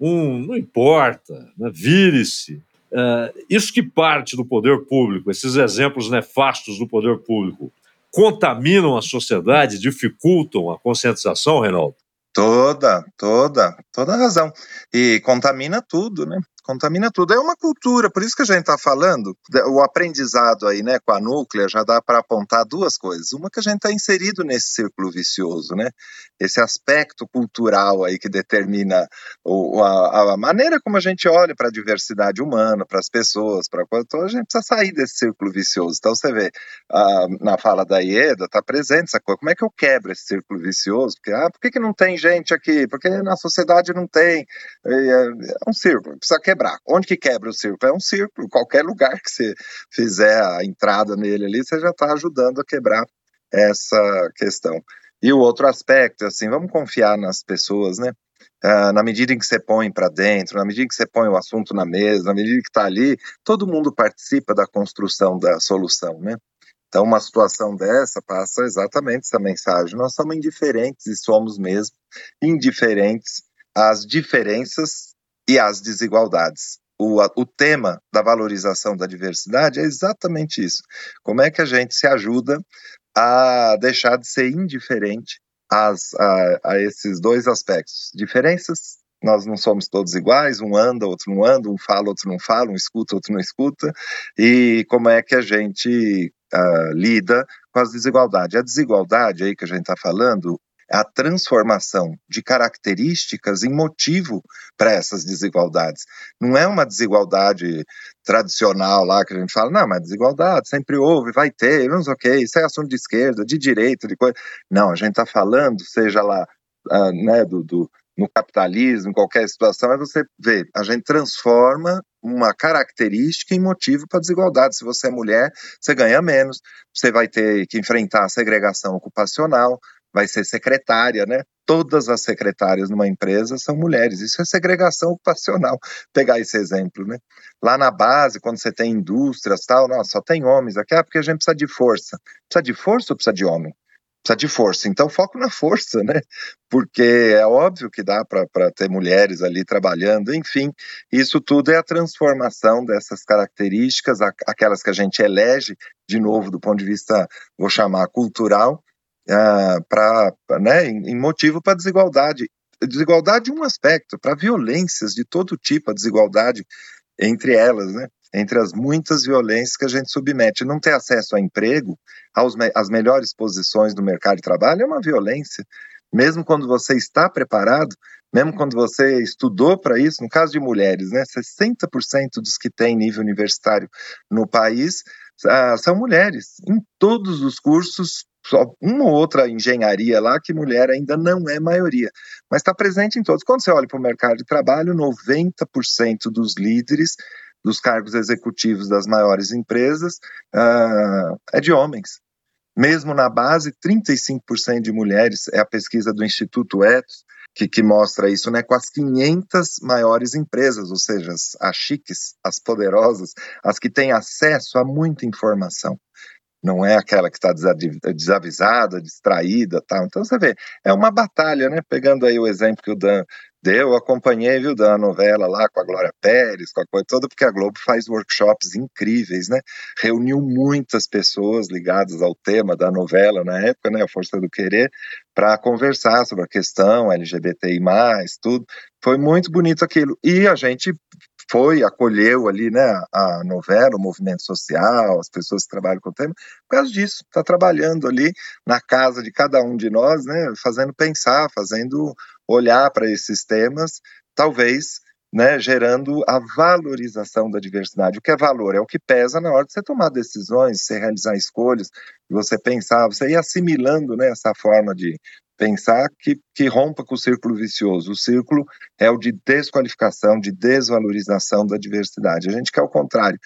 um não importa, né, vire-se. Uh, isso que parte do poder público, esses exemplos nefastos do poder público, contaminam a sociedade, dificultam a conscientização, Reinaldo? Toda, toda, toda razão. E contamina tudo, né? Contamina tudo. É uma cultura, por isso que a gente está falando, o aprendizado aí, né, com a núclea, já dá para apontar duas coisas. Uma que a gente está inserido nesse círculo vicioso, né? Esse aspecto cultural aí que determina o, a, a, maneira como a gente olha para a diversidade humana, para as pessoas, para então a gente precisa sair desse círculo vicioso. Então você vê na fala da Ieda, está presente essa coisa. Como é que eu quebro esse círculo vicioso? Porque, ah, por que, que não tem gente aqui? Porque na sociedade não tem. É, é um círculo, precisa quebrar quebrar. Onde que quebra o círculo? É um círculo. Qualquer lugar que você fizer a entrada nele ali, você já está ajudando a quebrar essa questão. E o outro aspecto, assim, vamos confiar nas pessoas, né? Uh, na medida em que você põe para dentro, na medida em que você põe o assunto na mesa, na medida que está ali, todo mundo participa da construção da solução, né? Então, uma situação dessa passa exatamente essa mensagem. Nós somos indiferentes e somos mesmo indiferentes às diferenças e as desigualdades. O, o tema da valorização da diversidade é exatamente isso. Como é que a gente se ajuda a deixar de ser indiferente a, a esses dois aspectos? Diferenças nós não somos todos iguais, um anda, outro não anda, um fala, outro não fala, um escuta, outro não escuta, e como é que a gente uh, lida com as desigualdades. A desigualdade aí que a gente está falando a transformação de características em motivo para essas desigualdades. Não é uma desigualdade tradicional lá que a gente fala, não, mas desigualdade sempre houve, vai ter, não sei o isso é assunto de esquerda, de direita, de coisa. Não, a gente está falando, seja lá, uh, né, do, do, no capitalismo, em qualquer situação, é você ver, a gente transforma uma característica e motivo para desigualdade. Se você é mulher, você ganha menos, você vai ter que enfrentar a segregação ocupacional, vai ser secretária, né? Todas as secretárias numa empresa são mulheres. Isso é segregação ocupacional. Pegar esse exemplo, né? Lá na base, quando você tem indústrias, tal, nossa, só tem homens aqui, ah, porque a gente precisa de força. Precisa de força ou precisa de homem? precisa de força. Então, foco na força, né? Porque é óbvio que dá para ter mulheres ali trabalhando, enfim, isso tudo é a transformação dessas características, aquelas que a gente elege, de novo, do ponto de vista, vou chamar, cultural, uh, ah, para, né, em, em motivo para desigualdade. Desigualdade um aspecto, para violências de todo tipo, a desigualdade entre elas, né? entre as muitas violências que a gente submete. Não ter acesso a emprego, aos, às melhores posições do mercado de trabalho, é uma violência. Mesmo quando você está preparado, mesmo quando você estudou para isso, no caso de mulheres, né, 60% dos que têm nível universitário no país ah, são mulheres. Em todos os cursos, só uma ou outra engenharia lá que mulher ainda não é maioria, mas está presente em todos. Quando você olha para o mercado de trabalho, 90% dos líderes dos cargos executivos das maiores empresas uh, é de homens. Mesmo na base, 35% de mulheres, é a pesquisa do Instituto Etos, que, que, mostra isso, né, com as 500 maiores empresas, ou seja, as, as chiques, as poderosas, as que têm acesso a muita informação. Não é aquela que está desavisada, distraída, tal. Então você vê, é uma batalha, né? Pegando aí o exemplo que o Dan Deu, acompanhei, viu, da novela lá com a Glória Pérez, com a coisa toda, porque a Globo faz workshops incríveis, né? Reuniu muitas pessoas ligadas ao tema da novela na época, né? A Força do Querer, para conversar sobre a questão LGBTI, tudo. Foi muito bonito aquilo. E a gente foi, acolheu ali, né, a novela, o movimento social, as pessoas que trabalham com o tema, por causa disso, está trabalhando ali na casa de cada um de nós, né, fazendo pensar, fazendo olhar para esses temas, talvez né, gerando a valorização da diversidade. O que é valor? É o que pesa na hora de você tomar decisões, você realizar escolhas, você pensar, você ir assimilando né, essa forma de pensar que, que rompa com o círculo vicioso. O círculo é o de desqualificação, de desvalorização da diversidade. A gente quer o contrário.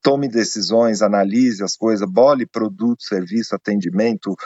Tome decisões, analise as coisas, bole produto, serviço, atendimento,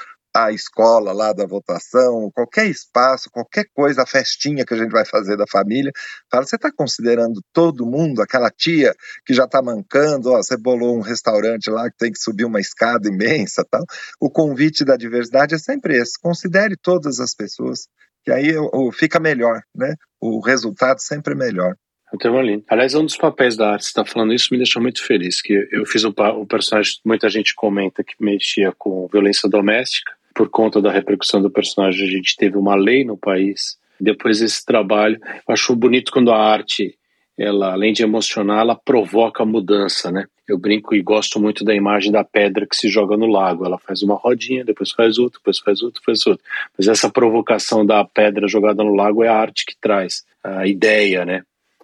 a escola lá da votação, qualquer espaço, qualquer coisa, a festinha que a gente vai fazer da família, fala, você está considerando todo mundo, aquela tia que já está mancando, ó, você bolou um restaurante lá que tem que subir uma escada imensa, tal. O convite da diversidade é sempre esse, considere todas as pessoas, que aí fica melhor, né? O resultado sempre é melhor. Muito lindo. Aliás, um dos papéis da arte, você está falando isso, me deixou muito feliz, que eu fiz um, um personagem, muita gente comenta que mexia com violência doméstica, por conta da repercussão do personagem, a gente teve uma lei no país. Depois desse trabalho, acho bonito quando a arte, ela, além de emocionar, ela provoca mudança, né? Eu brinco e gosto muito da imagem da pedra que se joga no lago. Ela faz uma rodinha, depois faz outra, depois faz outra, faz outra. Mas essa provocação da pedra jogada no lago é a arte que traz a ideia, né?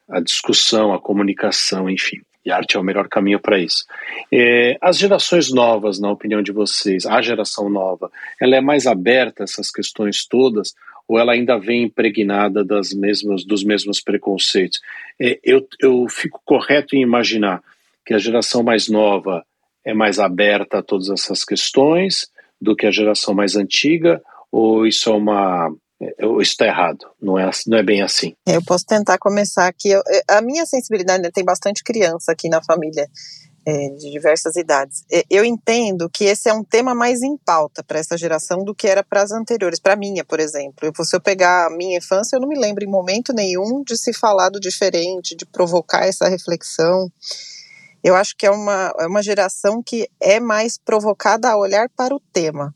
A discussão, a comunicação, enfim. E arte é o melhor caminho para isso. É, as gerações novas, na opinião de vocês, a geração nova, ela é mais aberta a essas questões todas ou ela ainda vem impregnada das mesmas, dos mesmos preconceitos? É, eu, eu fico correto em imaginar que a geração mais nova é mais aberta a todas essas questões do que a geração mais antiga, ou isso é uma isso está errado, não é, não é bem assim. Eu posso tentar começar aqui. Eu, a minha sensibilidade né, tem bastante criança aqui na família, é, de diversas idades. Eu entendo que esse é um tema mais em pauta para essa geração do que era para as anteriores, para a minha, por exemplo. Eu, se eu pegar a minha infância, eu não me lembro em momento nenhum de se falar do diferente, de provocar essa reflexão. Eu acho que é uma, é uma geração que é mais provocada a olhar para o tema.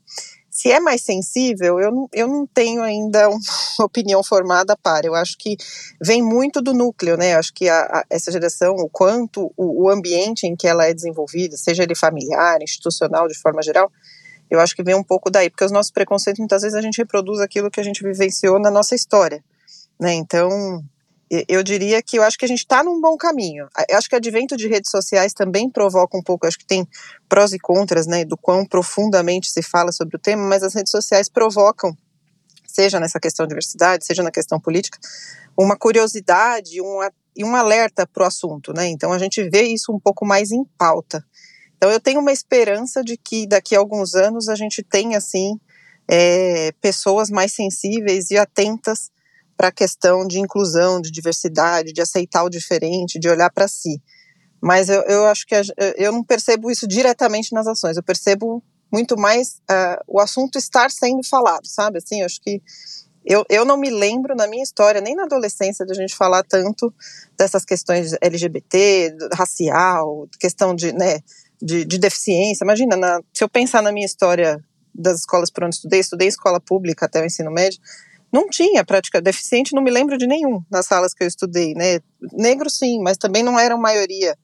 Se é mais sensível, eu, eu não tenho ainda uma opinião formada para. Eu acho que vem muito do núcleo, né? Eu acho que a, a, essa geração, o quanto o, o ambiente em que ela é desenvolvida, seja ele familiar, institucional, de forma geral, eu acho que vem um pouco daí, porque os nossos preconceitos, muitas vezes, a gente reproduz aquilo que a gente vivenciou na nossa história, né? Então, eu diria que eu acho que a gente está num bom caminho. Eu acho que o advento de redes sociais também provoca um pouco, acho que tem prós e contras, né, do quão profundamente se fala sobre o tema, mas as redes sociais provocam, seja nessa questão de diversidade, seja na questão política, uma curiosidade, e um alerta para o assunto, né? Então a gente vê isso um pouco mais em pauta. Então eu tenho uma esperança de que daqui a alguns anos a gente tenha assim é, pessoas mais sensíveis e atentas para a questão de inclusão, de diversidade, de aceitar o diferente, de olhar para si. Mas eu, eu acho que a, eu não percebo isso diretamente nas ações. Eu percebo muito mais uh, o assunto estar sendo falado, sabe? Assim, eu acho que eu, eu não me lembro na minha história, nem na adolescência, de a gente falar tanto dessas questões LGBT, racial, questão de, né, de, de deficiência. Imagina, na, se eu pensar na minha história das escolas por onde estudei, estudei escola pública até o ensino médio, não tinha prática deficiente, não me lembro de nenhum nas salas que eu estudei, né? Negro sim, mas também não eram maioria.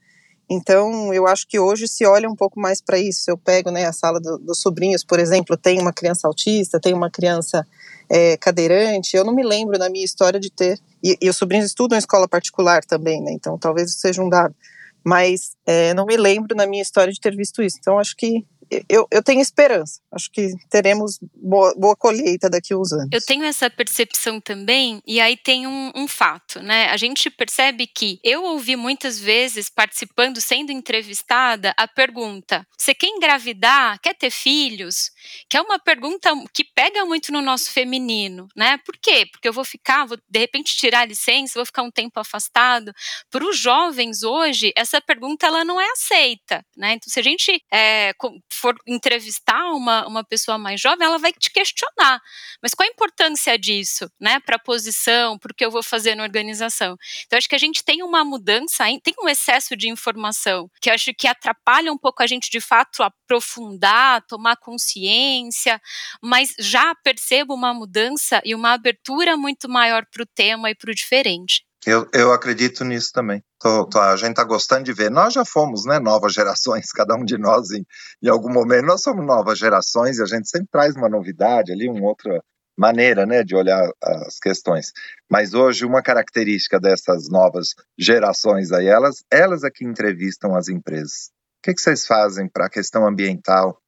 Então, eu acho que hoje se olha um pouco mais para isso. Eu pego né, a sala do, dos sobrinhos, por exemplo, tem uma criança autista, tem uma criança é, cadeirante. Eu não me lembro na minha história de ter. E, e os sobrinhos estudam em escola particular também, né? Então, talvez seja um dado. Mas é, não me lembro na minha história de ter visto isso. Então, acho que eu, eu tenho esperança. Acho que teremos boa, boa, colheita daqui a uns anos. Eu tenho essa percepção também, e aí tem um, um, fato, né? A gente percebe que eu ouvi muitas vezes, participando, sendo entrevistada, a pergunta: você quer engravidar? Quer ter filhos? Que é uma pergunta que pega muito no nosso feminino, né? Por quê? Porque eu vou ficar, vou de repente tirar a licença, vou ficar um tempo afastado. Para os jovens hoje, essa pergunta ela não é aceita, né? Então, se a gente é, for entrevistar uma, uma pessoa mais jovem, ela vai te questionar. Mas qual a importância disso, né, para a posição, para o que eu vou fazer na organização? Então, acho que a gente tem uma mudança, tem um excesso de informação que acho que atrapalha um pouco a gente, de fato, aprofundar, tomar consciência, mas já percebo uma mudança e uma abertura muito maior para o tema e para o diferente. Eu, eu acredito nisso também. Tô, tô, a gente está gostando de ver. Nós já fomos, né, novas gerações, cada um de nós em, em algum momento. Nós somos novas gerações e a gente sempre traz uma novidade ali, uma outra maneira, né, de olhar as questões. Mas hoje uma característica dessas novas gerações aí, elas, elas é que entrevistam as empresas. O que, que vocês fazem para a questão ambiental?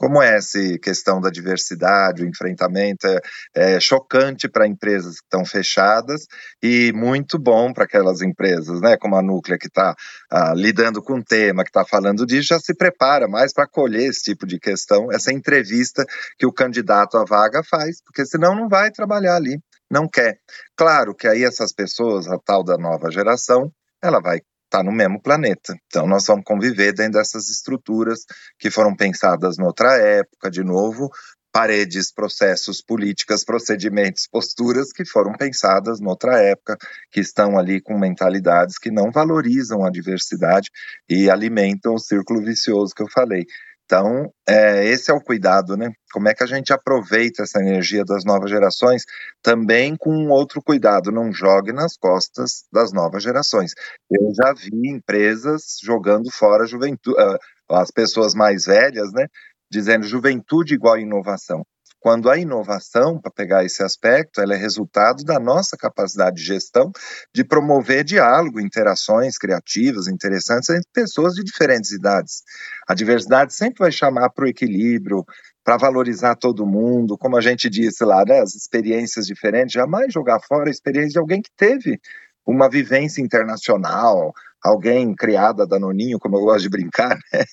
Como é essa questão da diversidade, o enfrentamento é, é chocante para empresas que estão fechadas e muito bom para aquelas empresas, né? Como a Núclea que está ah, lidando com o tema, que está falando disso, já se prepara mais para acolher esse tipo de questão, essa entrevista que o candidato à vaga faz, porque senão não vai trabalhar ali, não quer. Claro que aí essas pessoas, a tal da nova geração, ela vai está no mesmo planeta. Então, nós vamos conviver dentro dessas estruturas que foram pensadas noutra época, de novo, paredes, processos, políticas, procedimentos, posturas que foram pensadas noutra época, que estão ali com mentalidades que não valorizam a diversidade e alimentam o círculo vicioso que eu falei. Então, é, esse é o cuidado, né? Como é que a gente aproveita essa energia das novas gerações também com outro cuidado, não jogue nas costas das novas gerações. Eu já vi empresas jogando fora juventude, uh, as pessoas mais velhas, né? Dizendo juventude igual inovação quando a inovação, para pegar esse aspecto, ela é resultado da nossa capacidade de gestão de promover diálogo, interações criativas, interessantes entre pessoas de diferentes idades. A diversidade sempre vai chamar para o equilíbrio, para valorizar todo mundo, como a gente disse lá, né, as experiências diferentes, jamais jogar fora a experiência de alguém que teve uma vivência internacional, alguém criada da Noninho, como eu gosto de brincar, né?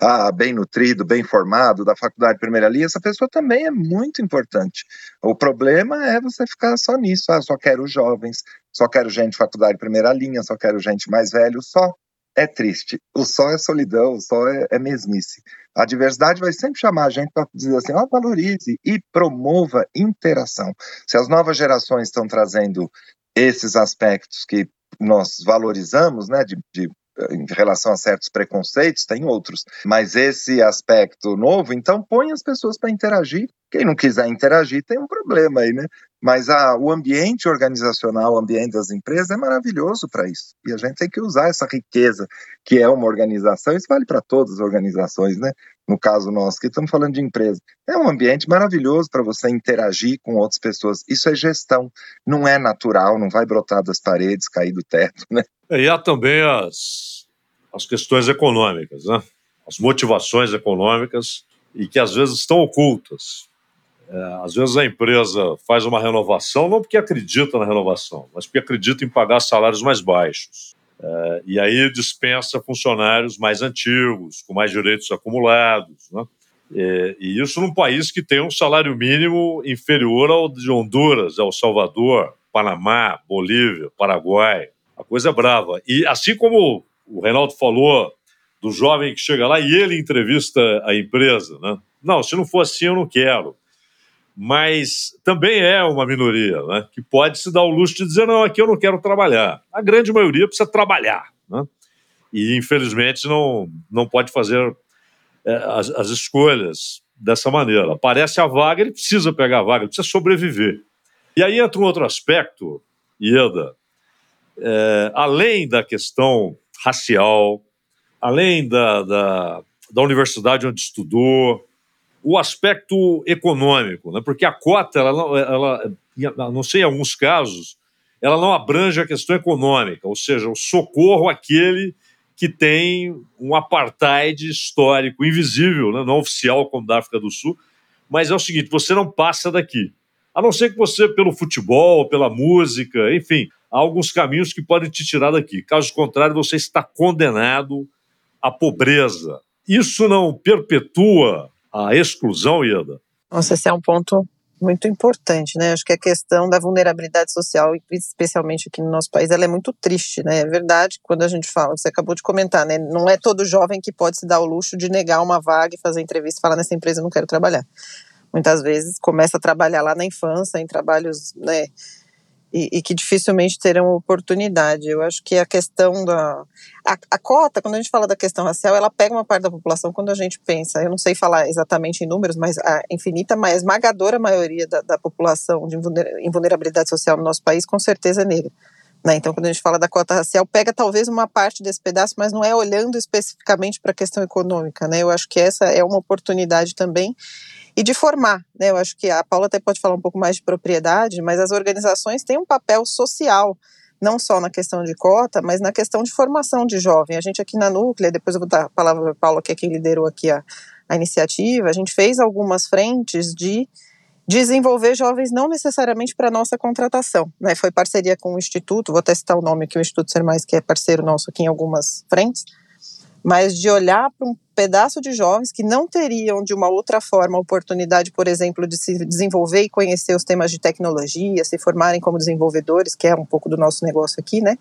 Ah, bem nutrido, bem formado, da faculdade de primeira linha, essa pessoa também é muito importante. O problema é você ficar só nisso, ah, só quero jovens, só quero gente de faculdade de primeira linha, só quero gente mais velho, só. É triste. O só é solidão, o só é, é mesmice. A diversidade vai sempre chamar a gente para dizer assim, ó, valorize e promova interação. Se as novas gerações estão trazendo esses aspectos que nós valorizamos, né, de, de em relação a certos preconceitos, tem outros. Mas esse aspecto novo, então põe as pessoas para interagir. Quem não quiser interagir tem um problema aí, né? Mas a, o ambiente organizacional, o ambiente das empresas é maravilhoso para isso. E a gente tem que usar essa riqueza que é uma organização. Isso vale para todas as organizações, né? No caso nosso, que estamos falando de empresa. É um ambiente maravilhoso para você interagir com outras pessoas. Isso é gestão. Não é natural, não vai brotar das paredes, cair do teto, né? E há também as, as questões econômicas, né? as motivações econômicas, e que às vezes estão ocultas. É, às vezes a empresa faz uma renovação não porque acredita na renovação, mas porque acredita em pagar salários mais baixos. É, e aí dispensa funcionários mais antigos, com mais direitos acumulados. Né? E, e isso num país que tem um salário mínimo inferior ao de Honduras, El Salvador, Panamá, Bolívia, Paraguai. A coisa é brava. E assim como o Reinaldo falou do jovem que chega lá e ele entrevista a empresa, né? Não, se não for assim, eu não quero mas também é uma minoria né, que pode se dar o luxo de dizer: não, aqui eu não quero trabalhar. A grande maioria precisa trabalhar. Né? E, infelizmente, não, não pode fazer é, as, as, escolhas dessa maneira. Aparece a vaga, ele precisa pegar a vaga, precisa sobreviver. E aí entra um outro aspecto, Ieda, é, além da questão racial, além da, da, da universidade onde estudou, o aspecto econômico, né? porque a cota, ela, não, ela, não sei em alguns casos, ela não abrange a questão econômica, ou seja, o socorro àquele que tem um apartheid histórico invisível, né? não oficial como da África do Sul, mas é o seguinte: você não passa daqui. A não ser que você, pelo futebol, pela música, enfim, há alguns caminhos que podem te tirar daqui. Caso contrário, você está condenado à pobreza. Isso não perpetua a exclusão, Ieda? Nossa, esse é um ponto muito importante, né? Acho que a questão da vulnerabilidade social, especialmente aqui no nosso país, ela é muito triste, né? É verdade quando a gente fala, você acabou de comentar, né? Não é todo jovem que pode se dar o luxo de negar uma vaga e fazer entrevista e falar nessa empresa eu não quero trabalhar. Muitas vezes começa a trabalhar lá na infância, em trabalhos, né? E, e, que dificilmente terão oportunidade. Eu acho que a questão da. A, a, cota, quando a gente fala da questão racial, ela pega uma parte da população quando a gente pensa. Eu não sei falar exatamente em números, mas a infinita, mas esmagadora maioria da, da população de invulnerabilidade social no nosso país, com certeza é negra. Né? Então, quando a gente fala da cota racial, pega talvez uma parte desse pedaço, mas não é olhando especificamente para a questão econômica. Né? Eu acho que essa é uma oportunidade também e de formar. Né? Eu acho que a Paula até pode falar um pouco mais de propriedade, mas as organizações têm um papel social, não só na questão de cota, mas na questão de formação de jovem. A gente aqui na Núclea, depois eu vou dar a palavra para a Paula, que é quem liderou aqui a, a iniciativa, a gente fez algumas frentes de desenvolver jovens não necessariamente para nossa contratação, né? Foi parceria com o Instituto, vou até citar o nome aqui, o Instituto Ser Mais, que é parceiro nosso aqui em algumas frentes, mas de olhar para um pedaço de jovens que não teriam de uma outra forma a oportunidade, por exemplo, de se desenvolver e conhecer os temas de tecnologia, se formarem como desenvolvedores, que é um pouco do nosso negócio aqui, né?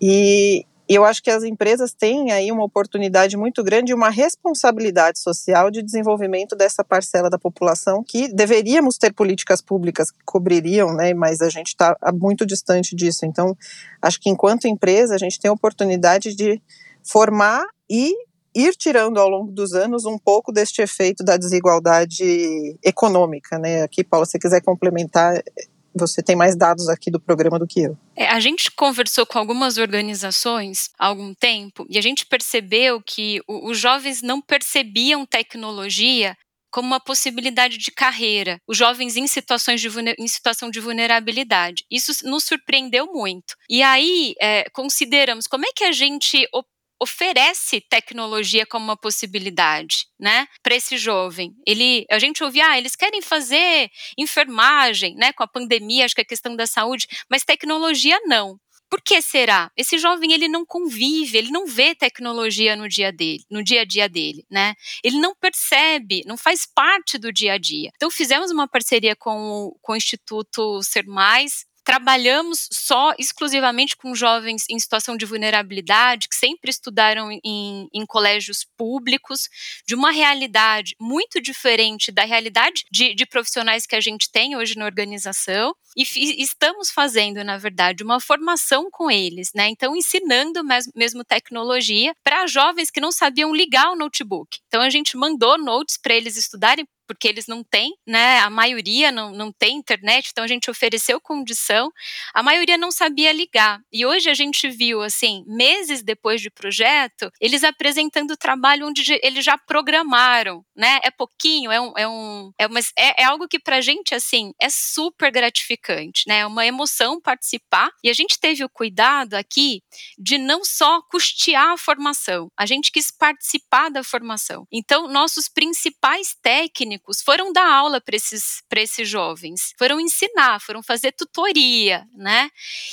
E eu acho que as empresas têm aí uma oportunidade muito grande e uma responsabilidade social de desenvolvimento dessa parcela da população que deveríamos ter políticas públicas que cobririam, né? Mas a gente está muito distante disso. Então, acho que enquanto empresa a gente tem a oportunidade de formar e ir tirando ao longo dos anos um pouco deste efeito da desigualdade econômica, né? Aqui, Paula, se quiser complementar, você tem mais dados aqui do programa do que eu. É, a gente conversou com algumas organizações há algum tempo e a gente percebeu que o, os jovens não percebiam tecnologia como uma possibilidade de carreira, os jovens em, situações de, em situação de vulnerabilidade. Isso nos surpreendeu muito. E aí, é, consideramos como é que a gente oferece tecnologia como uma possibilidade, né, para esse jovem. Ele, a gente ouvia, ah, eles querem fazer enfermagem, né, com a pandemia, acho que é questão da saúde, mas tecnologia não. Por que será? Esse jovem ele não convive, ele não vê tecnologia no dia dele, no dia a dia dele, né? Ele não percebe, não faz parte do dia a dia. Então fizemos uma parceria com o, com o Instituto Ser Mais, trabalhamos só exclusivamente com jovens em situação de vulnerabilidade, que sempre estudaram em, em colégios públicos, de uma realidade muito diferente da realidade de, de profissionais que a gente tem hoje na organização, e estamos fazendo, na verdade, uma formação com eles, né? Então, ensinando mes mesmo tecnologia para jovens que não sabiam ligar o notebook. Então, a gente mandou notes para eles estudarem porque eles não têm, né? A maioria não, não tem internet, então a gente ofereceu condição. A maioria não sabia ligar. E hoje a gente viu, assim, meses depois de projeto, eles apresentando trabalho onde eles já programaram, né? É pouquinho, é um, é um, é, mas é, é algo que pra gente, assim, é super gratificante, né? É uma emoção participar. E a gente teve o cuidado aqui de não só custear a formação, a gente quis participar da formação. Então, nossos principais técnicos foram dar aula para esses, esses jovens, foram ensinar, foram fazer tutoria, né?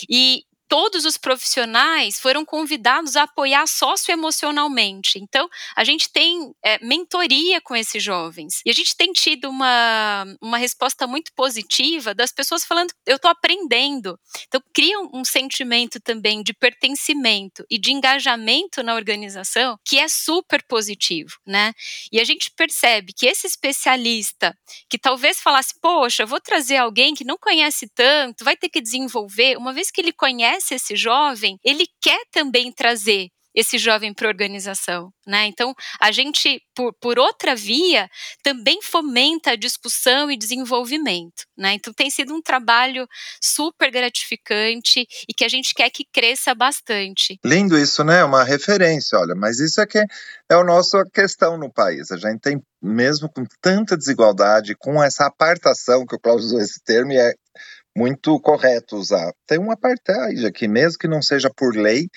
E todos os profissionais foram convidados a apoiar socioemocionalmente. Então, a gente tem é, mentoria com esses jovens. E a gente tem tido uma, uma resposta muito positiva das pessoas falando: eu estou aprendendo. Então, cria um, um sentimento também de pertencimento e de engajamento na organização que é super positivo, né? E a gente percebe que esse especialista que talvez falasse: poxa, vou trazer alguém que não conhece tanto, vai ter que desenvolver, uma vez que ele conhece conhece esse jovem, ele quer também trazer esse jovem para a organização, né? Então, a gente, por, por outra via, também fomenta a discussão e desenvolvimento, né? Então, tem sido um trabalho super gratificante e que a gente quer que cresça bastante. Lindo isso, né? Uma referência, olha, mas isso é que é a nossa questão no país. A gente tem, mesmo com tanta desigualdade, com essa apartação, que o Cláudio usou esse termo, e é muito correto usar. Tem um apartheid aqui, mesmo que não seja por lei,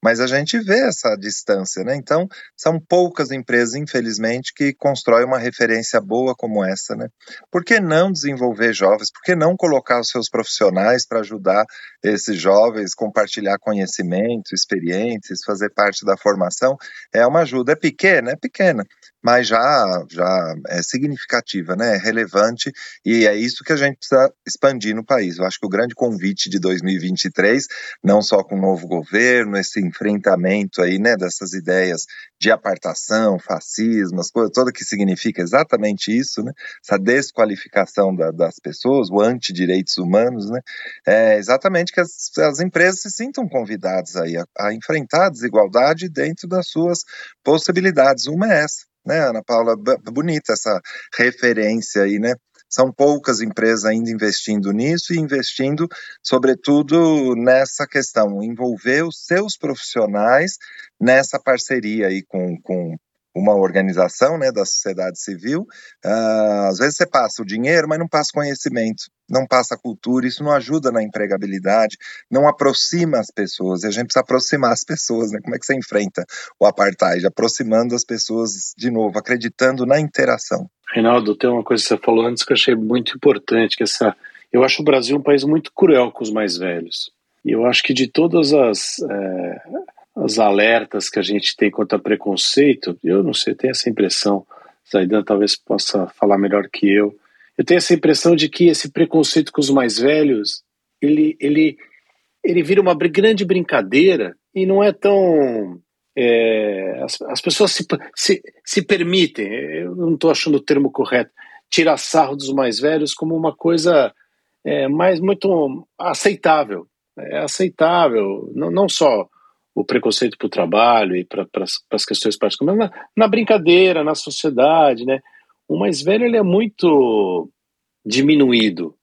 mas a gente vê essa distância, né? Então, são poucas empresas, infelizmente, que constroem uma referência boa como essa, né? Por que não desenvolver jovens? Por que não colocar os seus profissionais para ajudar esses jovens, compartilhar conhecimento, experiências, fazer parte da formação? É uma ajuda, é pequena, é pequena, mas já, já é significativa, né? É relevante e é isso que a gente precisa expandir no país. Eu acho que o grande convite de 2023, não só com o novo governo, esse enfrentamento aí, né, dessas ideias de apartação, fascismo, as coisas todas que significa exatamente isso, né? Essa desqualificação da, das pessoas, o antidireitos humanos, né? É exatamente que as, as empresas se sintam convidadas aí a, a enfrentar a desigualdade dentro das suas possibilidades. Uma é essa né, Ana Paula? Bonita essa referência aí, né? São poucas empresas ainda investindo nisso e investindo, sobretudo, nessa questão, envolver os seus profissionais nessa parceria aí com, com uma organização né, da sociedade civil, uh, às vezes você passa o dinheiro, mas não passa conhecimento, não passa cultura, isso não ajuda na empregabilidade, não aproxima as pessoas, e a gente precisa aproximar as pessoas, né? Como é que você enfrenta o apartheid? Aproximando as pessoas de novo, acreditando na interação. Reinaldo, tem uma coisa que você falou antes que eu achei muito importante, que essa. Eu acho o Brasil um país muito cruel com os mais velhos. E eu acho que de todas as. É as alertas que a gente tem contra preconceito, eu não sei, eu tenho essa impressão, Zaidan talvez possa falar melhor que eu, eu tenho essa impressão de que esse preconceito com os mais velhos, ele, ele, ele vira uma grande brincadeira e não é tão... É, as, as, pessoas se, se, se permitem, eu não estou achando o termo correto, tirar sarro dos mais velhos como uma coisa é, mais muito aceitável. É aceitável, não, não só o preconceito para o trabalho e para as questões particulares, mas na, na, brincadeira, na sociedade, né? O mais velho ele é muito diminuído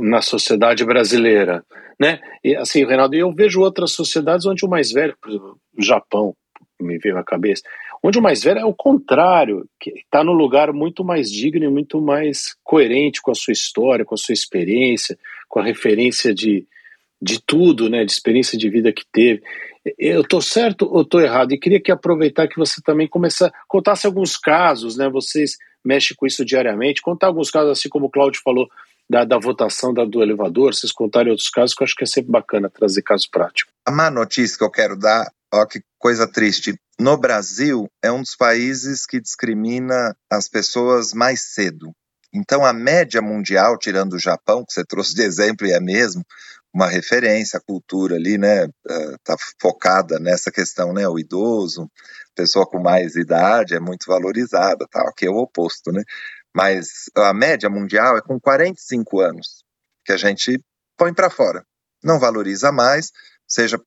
na sociedade brasileira, né? E assim, Renato, eu vejo outras sociedades onde o mais velho, por exemplo, o Japão, me veio à cabeça, onde o mais velho é o contrário, que está no lugar muito mais digno e muito mais coerente com a sua história, com a sua experiência, com a referência de, de tudo, né, de experiência de vida que teve. Eu estou certo ou estou errado? E queria que aproveitar que você também começar, contasse alguns casos, né? Vocês mexem com isso diariamente, contar alguns casos, assim como o Cláudio falou, da, da votação da, do elevador, vocês contarem outros casos, que eu acho que é sempre bacana trazer casos práticos. A má notícia que eu quero dar, ó, que coisa triste. No Brasil, é um dos países que discrimina as pessoas mais cedo. Então, a média mundial, tirando o Japão, que você trouxe de exemplo e é mesmo, uma referência, a cultura ali, né, eh, focada nessa questão, né, o idoso, pessoa com mais idade é muito valorizada, tal, que é o oposto, né, mas a média mundial é com 45 anos, que a gente põe para fora, não valoriza mais, seja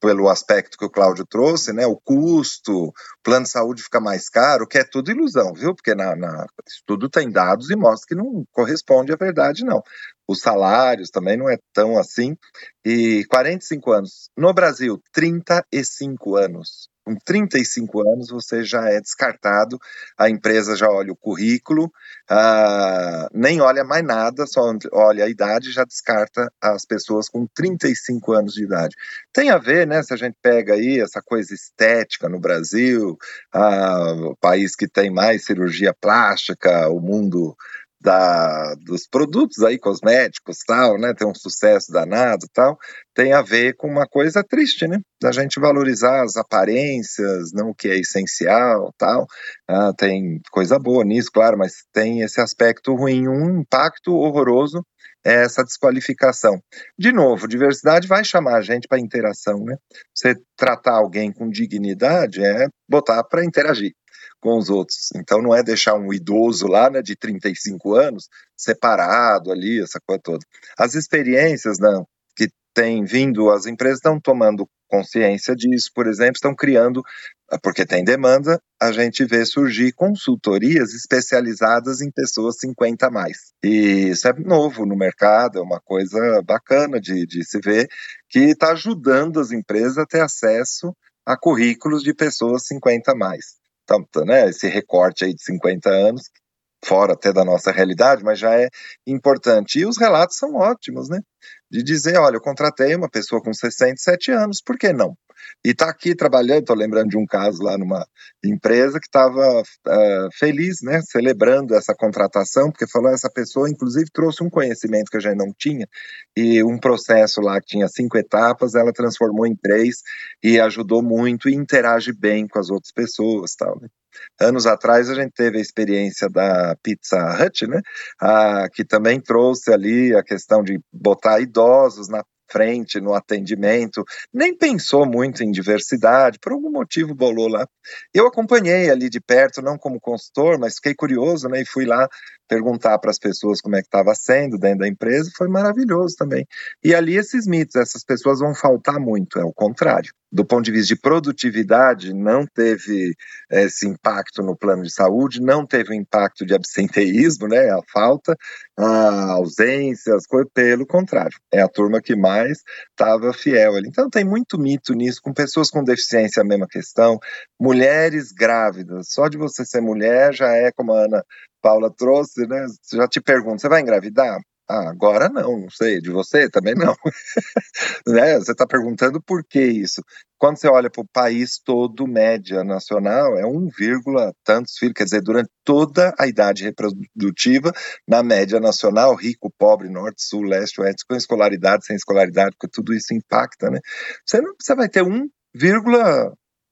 pelo aspecto que o Cláudio trouxe, né, o custo, o plano de saúde fica mais caro, que é tudo ilusão, viu? Porque na, na tudo tem dados e mostra que não corresponde à verdade, não. Os salários também não é tão assim. E 45 anos. No Brasil, 35 anos. Com 35 anos você já é descartado, a empresa já olha o currículo, ah, nem olha mais nada, só olha a idade e já descarta as pessoas com 35 anos de idade. Tem a ver, né, se a gente pega aí essa coisa estética no Brasil, ah, o país que tem mais cirurgia plástica, o mundo da, dos produtos aí cosméticos tal, né, tem um sucesso danado tal, tem a ver com uma coisa triste, né, da gente valorizar as aparências, não o que é essencial tal, ah, tem coisa boa nisso, claro, mas tem esse aspecto ruim, um impacto horroroso é essa desqualificação. De novo, diversidade vai chamar a gente para interação, né? Você tratar alguém com dignidade é botar para interagir com os outros. Então não é deixar um idoso lá, né, de 35 anos, separado ali, essa coisa toda. As experiências não, que têm vindo, as empresas estão tomando consciência disso, por exemplo, estão criando, porque tem demanda, a gente vê surgir consultorias especializadas em pessoas 50 a mais. E isso é novo no mercado, é uma coisa bacana de, de se ver, que está ajudando as empresas a ter acesso a currículos de pessoas 50 a mais tá, né, esse recorte aí de 50 anos, fora até da nossa realidade, mas já é importante. E os relatos são ótimos, né? De dizer, olha, eu contratei uma pessoa com 67 anos, por que não? E está aqui trabalhando, estou lembrando de um caso lá numa empresa que estava uh, eh, feliz, né, celebrando essa contratação, porque falou essa pessoa, inclusive, trouxe um conhecimento que a gente não tinha, e um processo lá que tinha cinco etapas, ela transformou em três e ajudou muito e interage bem com as outras pessoas, tal, né? Anos atrás a gente teve a experiência da Pizza Hut, né? Ah, que também trouxe ali a questão de botar idosos na frente no atendimento, nem pensou muito em diversidade, por algum motivo bolou lá. Eu acompanhei ali de perto, não como consultor, mas fiquei curioso, né, e fui lá perguntar para as pessoas como é que estava sendo dentro da empresa, foi maravilhoso também. E ali esses mitos, essas pessoas vão faltar muito, é o contrário do ponto de vista de produtividade, não teve esse impacto no plano de saúde, não teve o impacto de absenteísmo, né, a falta, a ausência, as coisas, pelo contrário, é a turma que mais estava fiel ali. Então tem muito mito nisso, com pessoas com deficiência a mesma questão, mulheres grávidas, só de você ser mulher já é como a Ana Paula trouxe, né, já te pergunto, você vai engravidar? Ah, agora não, não sei, de você também não. né? Você está perguntando por que isso. Quando você olha para o país todo, média nacional, é 1, tantos filhos, quer dizer, durante toda a idade reprodutiva, na média nacional, rico, pobre, norte, sul, leste, oeste, com escolaridade, sem escolaridade, porque tudo isso impacta, né? Você, não, você vai ter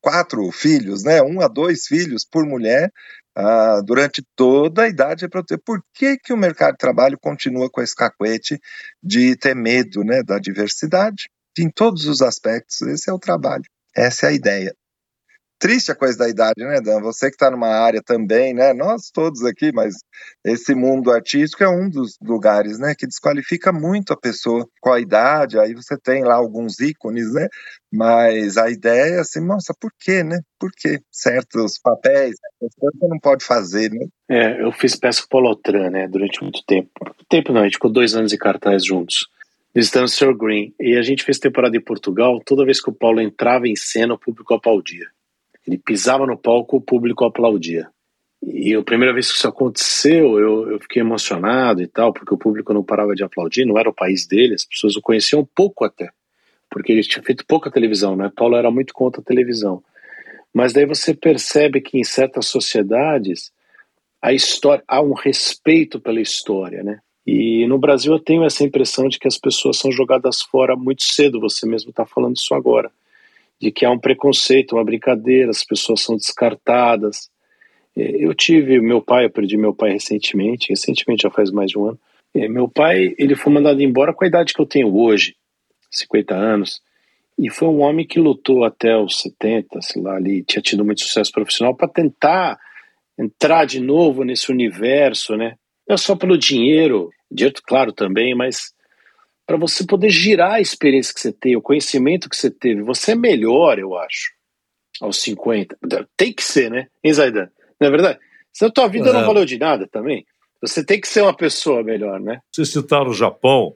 1,4 filhos, né? Um a dois filhos por mulher ah, durante toda a idade reprodutiva. Por que, que o mercado de trabalho continua com esse cacuete de ter medo né, da diversidade? Em todos os aspectos, esse é o trabalho, essa é a ideia. Triste a coisa da idade, né, Dan? Você que está numa área também, né? Nós todos aqui, mas esse mundo artístico é um dos lugares, né, que desqualifica muito a pessoa com a idade. Aí você tem lá alguns ícones, né? Mas a ideia é assim, nossa, por quê, né? Por que certos papéis, você não pode fazer, né? É, eu fiz peça com o Polotran, né, durante muito tempo. Tempo não, a gente ficou dois anos em cartaz juntos visitando o Sr. Green. E a gente fez temporada em Portugal, toda vez que o Paulo entrava em cena, o público aplaudia. Ele pisava no palco, o público aplaudia. E a primeira vez que isso aconteceu, eu, eu fiquei emocionado e tal, porque o público não parava de aplaudir, não era o país dele, as pessoas o conheciam pouco até, porque ele tinha feito pouca televisão, né? Paulo era muito contra a televisão. Mas daí você percebe que em certas sociedades a história há um respeito pela história, né? E no Brasil eu tenho essa impressão de que as pessoas são jogadas fora muito cedo, você mesmo está falando isso agora de que há um preconceito, uma brincadeira, as pessoas são descartadas. É, eu tive meu pai, eu perdi meu pai recentemente, recentemente já faz mais de um ano. É, meu pai, ele foi mandado embora com a idade que eu tenho hoje, 50 anos, e foi um homem que lutou até os 70, sei lá, ali, tinha tido muito sucesso profissional para tentar entrar de novo nesse universo, né? Não só pelo dinheiro, dinheiro claro também, mas para você poder girar a experiência que você tem, o conhecimento que você teve. Você é melhor, eu acho, aos 50. Tem que ser, né, hein, Zaidan? Não é verdade? Senão a tua vida é. não valeu de nada também. Você tem que ser uma pessoa melhor, né? Você citar o Japão,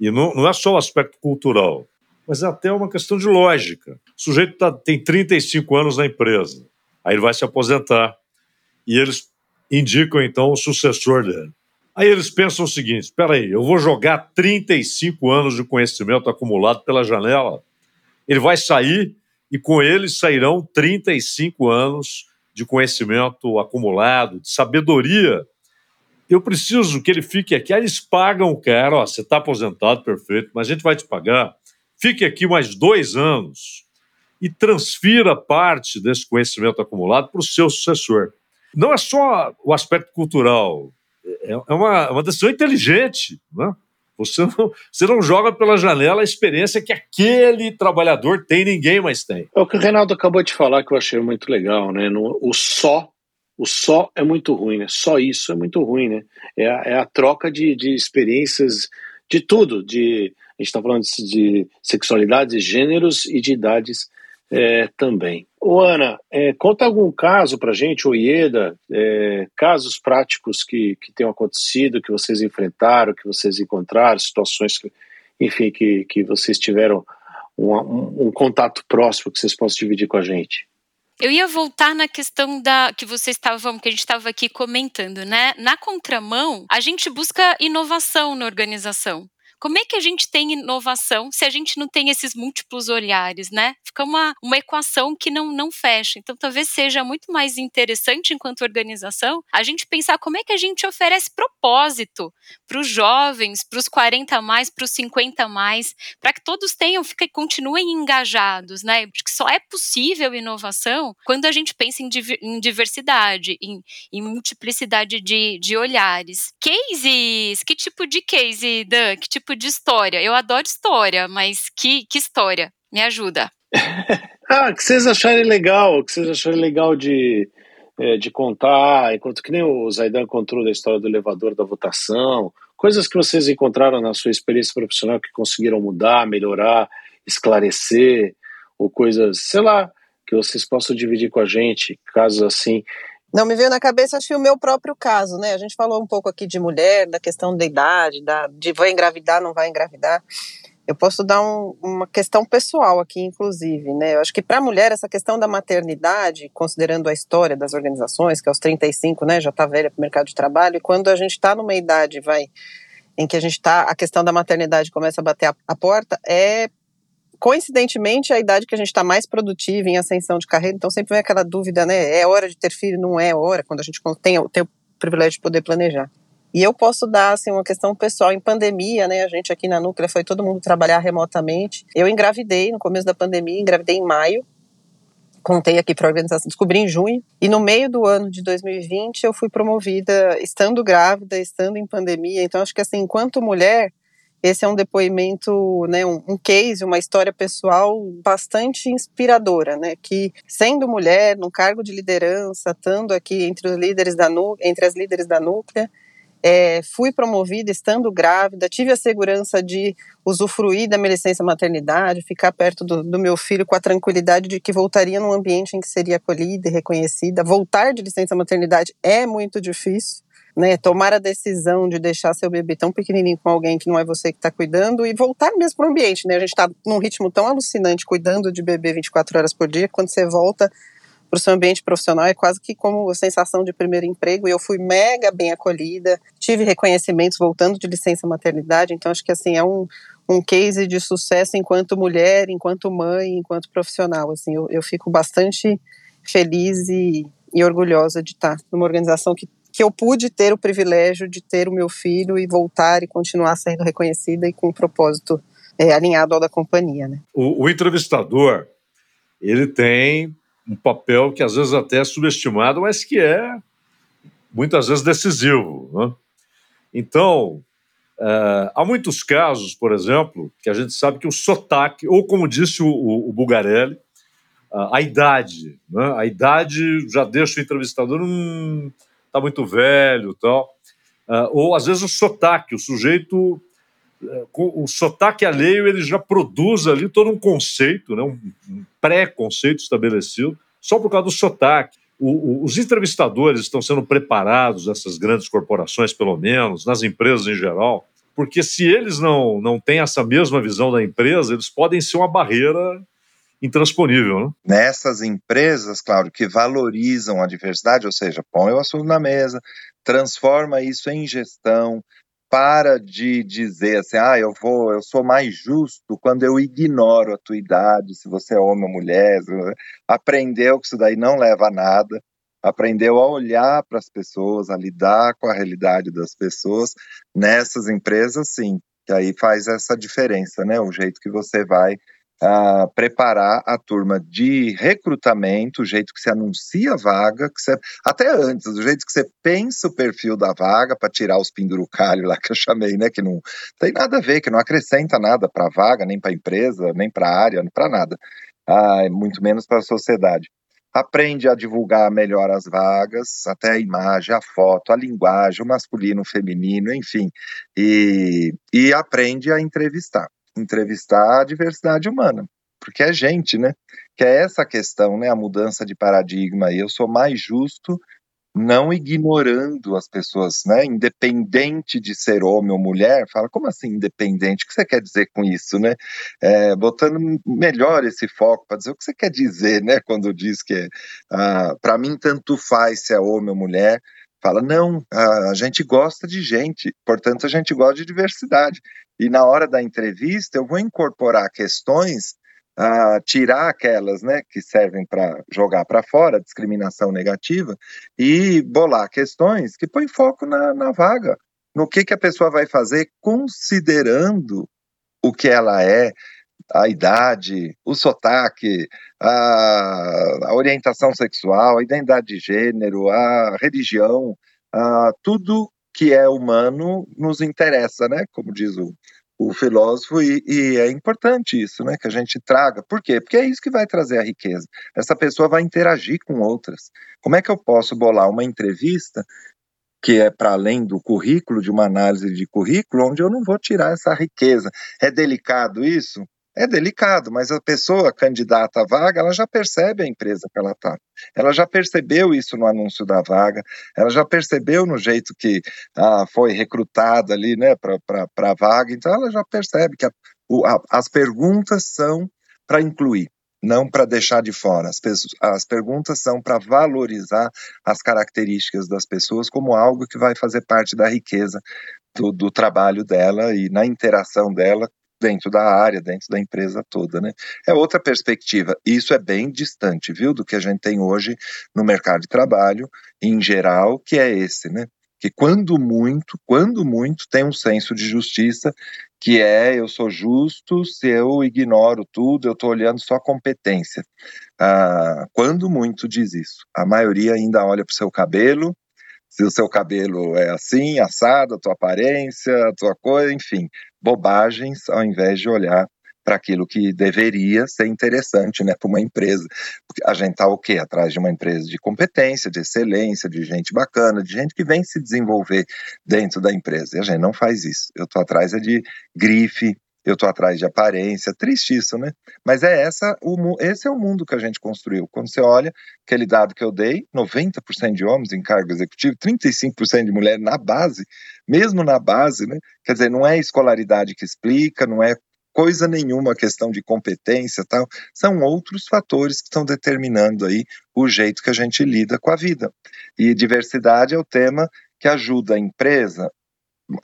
e não, não é só o aspecto cultural. mas é até uma questão de lógica. O sujeito tá, tem 35 anos na empresa, aí ele vai se aposentar e eles indicam então o sucessor dele. Aí eles pensam o seguinte: espera aí, eu vou jogar 35 anos de conhecimento acumulado pela janela. Ele vai sair e com ele sairão 35 anos de conhecimento acumulado, de sabedoria. Eu preciso que ele fique aqui. Aí eles pagam o cara, ó, você está aposentado, perfeito, mas a gente vai te pagar. Fique aqui mais dois anos e transfira parte desse conhecimento acumulado para o seu sucessor. Não é só o aspecto cultural, é, é uma, uma decisão inteligente. Né? Você não, você não joga pela janela a experiência que aquele trabalhador tem ninguém mais tem. É o que o Reinaldo acabou de falar que eu achei muito legal, né? No, o só, o só é muito ruim, né? Só isso é muito ruim, né? É a, é a troca de, de experiências de tudo, de a gente está falando de sexualidades, gêneros e de idades é, também. Ô Ana, é, conta algum caso para gente, o Ieda, é, casos práticos que, que tenham acontecido, que vocês enfrentaram, que vocês encontraram, situações que, enfim, que, que vocês tiveram um, um, um contato próximo que vocês possam dividir com a gente. Eu ia voltar na questão da que vocês estavam, que a gente estava aqui comentando, né? Na contramão, a gente busca inovação na organização. Como é que a gente tem inovação se a gente não tem esses múltiplos olhares, né? Fica uma, uma equação que não, não fecha. Então, talvez seja muito mais interessante, enquanto organização, a gente pensar como é que a gente oferece propósito para os jovens, para os 40 a mais, para os 50 a mais, para que todos tenham, fiquem, continuem engajados, né? Porque só é possível inovação quando a gente pensa em, em diversidade, em, em multiplicidade de, de olhares. Cases, que tipo de case, Dan? Que tipo tipo de história. Eu adoro história, mas que, que história? Me ajuda. ah, que vocês acharem legal, que vocês acharem legal de, é, de contar, enquanto que nem o Zaidan contou da história do elevador da votação, coisas que vocês encontraram na sua experiência profissional que conseguiram mudar, melhorar, esclarecer, ou coisas, sei lá, que vocês possam dividir com a gente, casos assim. Não, me veio na cabeça, acho que o meu próprio caso, né? A gente falou um pouco aqui de mulher, da questão da idade, da, de vai engravidar, não vai engravidar. Eu posso dar um, uma questão pessoal aqui, inclusive, né? Eu acho que para a mulher, essa questão da maternidade, considerando a história das organizações, que aos 35, né, já está velha para o mercado de trabalho, e quando a gente está numa idade, vai, em que a gente está, a questão da maternidade começa a bater a, a porta, é coincidentemente, é a idade que a gente está mais produtiva em ascensão de carreira, então sempre vem aquela dúvida, né? É hora de ter filho? Não é hora, quando a gente tem, tem o privilégio de poder planejar. E eu posso dar assim uma questão pessoal em pandemia, né? A gente aqui na Núclea foi todo mundo trabalhar remotamente. Eu engravidei no começo da pandemia, engravidei em maio. Contei aqui para a organização, descobri em junho. E no meio do ano de 2020 eu fui promovida estando grávida, estando em pandemia. Então acho que assim, enquanto mulher, esse é um depoimento, né, um, case, uma história pessoal bastante inspiradora, né, que sendo mulher, num cargo de liderança, estando aqui entre os líderes da entre as líderes da Núclea, é, fui promovida estando grávida, tive a segurança de usufruir da minha licença maternidade, ficar perto do, do, meu filho com a tranquilidade de que voltaria num ambiente em que seria acolhida e reconhecida. Voltar de licença maternidade é muito difícil, né, tomar a decisão de deixar seu bebê tão pequenininho com alguém que não é você que está cuidando e voltar mesmo para o ambiente, né? A gente está num ritmo tão alucinante cuidando de bebê 24 horas por dia, quando você volta para o seu ambiente profissional é quase que como a sensação de primeiro emprego. E eu fui mega bem acolhida, tive reconhecimentos voltando de licença maternidade, então acho que assim é um, um case de sucesso enquanto mulher, enquanto mãe, enquanto profissional, assim, eu, eu fico bastante feliz e, e orgulhosa de estar numa organização que que eu pude ter o privilégio de ter o meu filho e voltar e continuar sendo reconhecida e com um propósito é, alinhado ao da companhia. Né? O, o, entrevistador, ele tem um papel que às vezes até é subestimado, mas que é muitas vezes decisivo. Né? Então, é, há muitos casos, por exemplo, que a gente sabe que o sotaque, ou como disse o, o, o Bugarelli, a, idade, né? a idade já deixa o entrevistador... Hum, está muito velho tal. Uh, ou às vezes o sotaque, o sujeito, uh, com o sotaque alheio, ele já produz ali todo um conceito, né, um, um pré-conceito estabelecido, só por causa do sotaque. O, o, os entrevistadores estão sendo preparados, essas grandes corporações, pelo menos, nas empresas em geral, porque se eles não, não têm essa mesma visão da empresa, eles podem ser uma barreira intransponível. Né? Nessas empresas, Cláudio, que valorizam a diversidade, ou seja, põe o assunto na mesa, transforma isso em gestão, para de dizer assim, ah, eu vou, eu sou mais justo quando eu ignoro a tua idade, se você é homem ou mulher, aprendeu que isso daí não leva a nada, aprendeu a olhar para as pessoas, a lidar com a realidade das pessoas nessas empresas, sim, que aí faz essa diferença, né? O jeito que você vai uh, preparar a turma de recrutamento, o jeito que se anuncia a vaga, que você, até antes, o jeito que você pensa o perfil da vaga para tirar os pendurucalhos lá que eu chamei, né, que não tem nada a ver, que não acrescenta nada para a vaga, nem para a empresa, nem para a área, para nada, ah, muito menos para a sociedade. Aprende a divulgar melhor as vagas, até a imagem, a foto, a linguagem, o masculino, o feminino, enfim, e, e aprende a entrevistar entrevistar a diversidade humana, porque é gente, né? Que é essa questão, né? A mudança de paradigma. E eu sou mais justo não ignorando as pessoas, né? Independente de ser homem ou mulher, fala, como assim independente? O que você quer dizer com isso, né? É, botando melhor esse foco para dizer o que você quer dizer, né? Quando diz que ah, para mim tanto faz se é homem ou mulher, fala, não, a, gente gosta de gente, portanto a gente gosta de diversidade. E na hora da entrevista eu vou incorporar questões, uh, tirar aquelas né, que servem para jogar para fora, discriminação negativa, e bolar questões que põem foco na, na vaga, no que, que a pessoa vai fazer considerando o que ela é, a idade, o sotaque, a, a, orientação sexual, a identidade de gênero, a religião, a, tudo que é humano nos interessa, né? Como diz o, o filósofo, e, e, é importante isso, né? Que a gente traga. Por quê? Porque é isso que vai trazer a riqueza. Essa pessoa vai interagir com outras. Como é que eu posso bolar uma entrevista que é para além do currículo, de uma análise de currículo, onde eu não vou tirar essa riqueza? É delicado isso? É delicado, mas a pessoa candidata à vaga, ela já percebe a empresa que ela está. Ela já percebeu isso no anúncio da vaga, ela já percebeu no jeito que ah, foi recrutada ali né, para a vaga, então ela já percebe que a, o, a, as perguntas são para incluir, não para deixar de fora. As, as perguntas são para valorizar as características das pessoas como algo que vai fazer parte da riqueza do, do, trabalho dela e na interação dela dentro da área, dentro da empresa toda, né? É outra perspectiva. Isso é bem distante, viu, do que a gente tem hoje no mercado de trabalho em geral, que é esse, né? Que quando muito, quando muito, tem um senso de justiça que é eu sou justo se eu ignoro tudo, eu estou olhando só a competência. Ah, quando muito diz isso. A maioria ainda olha para o seu cabelo, se o seu cabelo é assim, assado, a tua aparência, a tua coisa, enfim, bobagens, ao invés de olhar para aquilo que deveria ser interessante né, para uma empresa. A gente está o quê? Atrás de uma empresa de competência, de excelência, de gente bacana, de gente que vem se desenvolver dentro da empresa. E a gente não faz isso. Eu estou atrás é de grife, eu estou atrás de aparência, triste isso, né? Mas é essa, o, esse é o mundo que a gente construiu. Quando você olha aquele dado que eu dei, 90% de homens em cargo executivo, 35% de mulheres na base, mesmo na base, né? Quer dizer, não é escolaridade que explica, não é coisa nenhuma questão de competência tal, são outros fatores que estão determinando aí o jeito que a gente lida com a vida. E diversidade é o tema que ajuda a empresa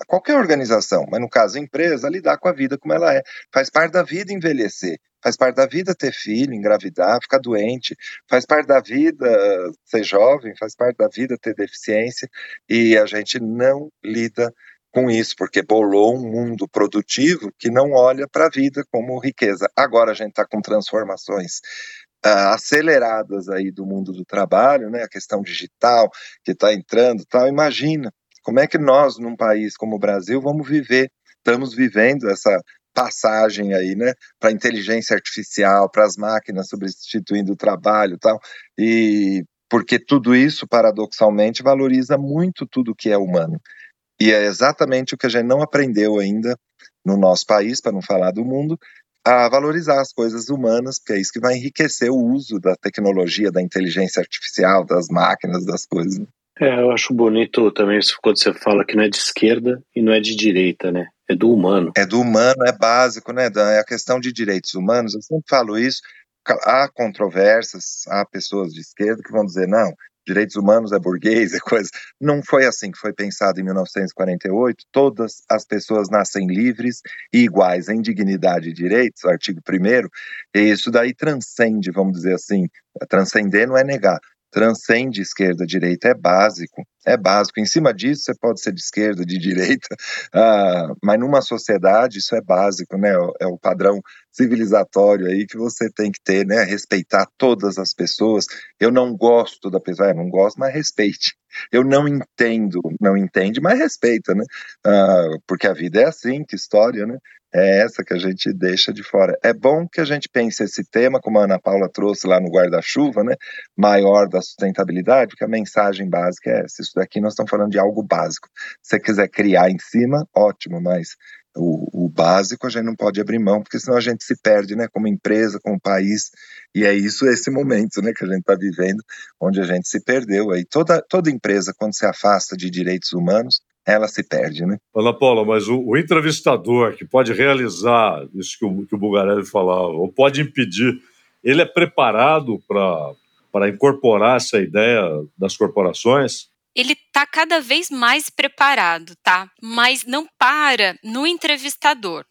qualquer organização, mas no caso empresa, lidar com a vida como ela é. Faz parte da vida envelhecer, faz parte da vida ter filho, engravidar, ficar doente, faz parte da vida ser jovem, faz parte da vida ter deficiência, e a gente não lida com isso, porque bolou um mundo produtivo que não olha para a vida como riqueza. Agora a gente está com transformações Uh, aceleradas aí do mundo do trabalho, né, a questão digital que está entrando, tal. Imagina como é que nós, num país como o Brasil, vamos viver, estamos vivendo essa passagem aí, né, para inteligência artificial, para as máquinas substituindo o trabalho tal, e porque tudo isso, paradoxalmente, valoriza muito tudo que é humano. E é exatamente o que a gente não aprendeu ainda no nosso país, para não falar do mundo, a valorizar as coisas humanas, porque é isso que vai enriquecer o uso da tecnologia, da inteligência artificial, das máquinas, das coisas. É, eu acho bonito também quando você fala que não é de esquerda e não é de direita, né? É do humano. É do humano, é básico, né, Dan? É a questão de direitos humanos. Eu sempre falo isso. Há controvérsias, há pessoas de esquerda que vão dizer, não, direitos humanos é burguês, é coisa. Não foi assim que foi pensado em 1948. Todas as pessoas nascem livres e iguais em dignidade e direitos, artigo 1 e isso daí transcende, vamos dizer assim, transcender não é negar, transcende esquerda, direita, é básico, é básico. Em cima disso, você pode ser de esquerda, de direita, uh, mas numa sociedade isso é básico, né? É o padrão civilizatório aí que você tem que ter, né? Respeitar todas as pessoas. Eu não gosto da pessoa, é, não gosto, mas respeite. Eu não entendo, não entende, mas respeita, né? Uh, porque a vida é assim, que história, né? É essa que a gente deixa de fora. É bom que a gente pense esse tema, como a Ana Paula trouxe lá no guarda-chuva, né, maior da sustentabilidade, porque a mensagem básica é essa. Isso daqui nós estamos falando de algo básico. Se você quiser criar em cima, ótimo, mas o, o, básico a gente não pode abrir mão, porque senão a gente se perde, né, como empresa, como país, e é isso esse momento, né, que a gente está vivendo, onde a gente se perdeu. Aí toda, toda empresa, quando se afasta de direitos humanos, ela se perde, né? Ana Paula, mas o, o entrevistador que pode realizar isso que o, que o Bugarelli falava, ou pode impedir, ele é preparado para incorporar essa ideia das corporações? ele está cada vez mais preparado, tá? Mas não para no entrevistador.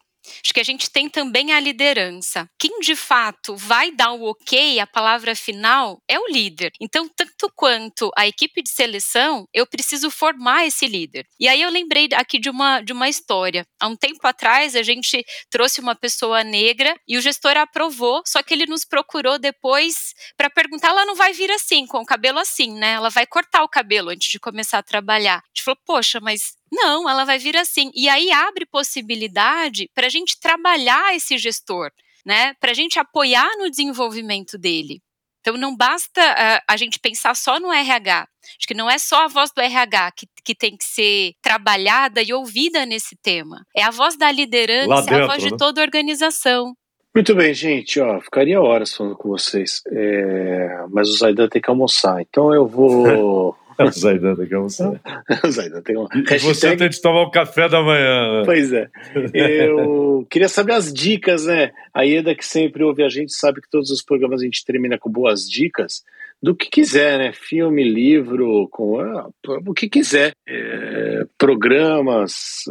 Acho que a gente tem também a liderança. Quem de fato vai dar o ok, a palavra final, é o líder. Então, tanto quanto a equipe de seleção, eu preciso formar esse líder. E aí eu lembrei aqui de uma, de uma história. Há um tempo atrás, a gente trouxe uma pessoa negra e o gestor aprovou, só que ele nos procurou depois para perguntar: ela não vai vir assim, com o cabelo assim, né? Ela vai cortar o cabelo antes de começar a trabalhar. A gente falou: poxa, mas não, ela vai vir assim. E aí abre possibilidade para a gente trabalhar esse gestor, né? Para a gente apoiar no desenvolvimento dele. Então não basta uh, a gente pensar só no RH. Acho que não é só a voz do RH que, que tem que ser trabalhada e ouvida nesse tema. É a voz da liderança, dentro, a voz de né? toda a organização. Muito bem, gente. Ó, ficaria horas falando com vocês, é... mas o Zaidan tem que almoçar. Então eu vou o Zaidan tem que almoçar. o Zaidan tem uma. E você tem de tomar o café da manhã. Né? Pois é. Eu queria saber as dicas, né? A Ieda, que sempre ouve a gente, sabe que todos os programas a gente termina com boas dicas do que quiser, né? Filme, livro, com ah, o que quiser. É, programas.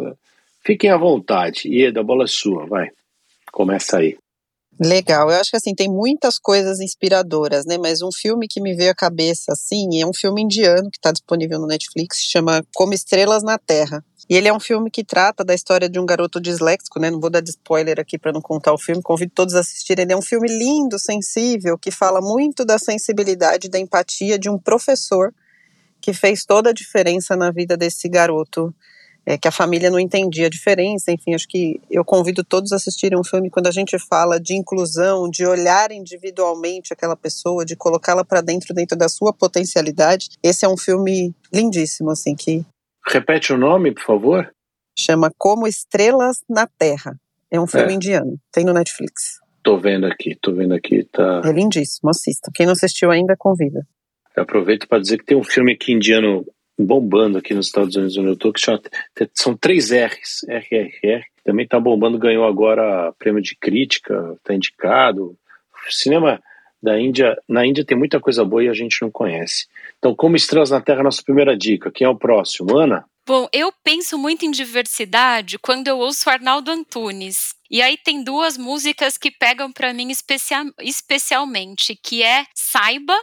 Fiquem à vontade. Ieda, a bola é sua, vai. Começa aí. Legal, eu acho que assim, tem muitas coisas inspiradoras, né? Mas um filme que me veio à cabeça, assim, é um filme indiano que está disponível no Netflix, chama Como Estrelas na Terra. E ele é um filme que trata da história de um garoto disléxico, né? Não vou dar spoiler aqui para não contar o filme, convido todos a assistirem. Ele é um filme lindo, sensível, que fala muito da sensibilidade, da empatia de um professor que fez toda a diferença na vida desse garoto é, que a família não entendia a diferença. Enfim, acho que eu convido todos a assistirem um filme quando a gente fala de inclusão, de olhar individualmente aquela pessoa, de colocá-la para dentro dentro da sua potencialidade. Esse é um filme lindíssimo, assim que. Repete o nome, por favor. Chama Como Estrelas na Terra. É um filme é. indiano. Tem no Netflix. Tô vendo aqui, tô vendo aqui, tá. É lindíssimo, assista. Quem não assistiu ainda, convida. Eu aproveito para dizer que tem um filme aqui indiano bombando aqui nos Estados Unidos onde eu tô, que chama, são três R's, RRR, também está bombando, ganhou agora prêmio de crítica, está indicado. O cinema da Índia, na Índia tem muita coisa boa e a gente não conhece. Então, como estrelas na Terra, nossa primeira dica. Quem é o próximo? Ana? Bom, eu penso muito em diversidade quando eu ouço Arnaldo Antunes. E aí tem duas músicas que pegam para mim especial, especialmente, que é Saiba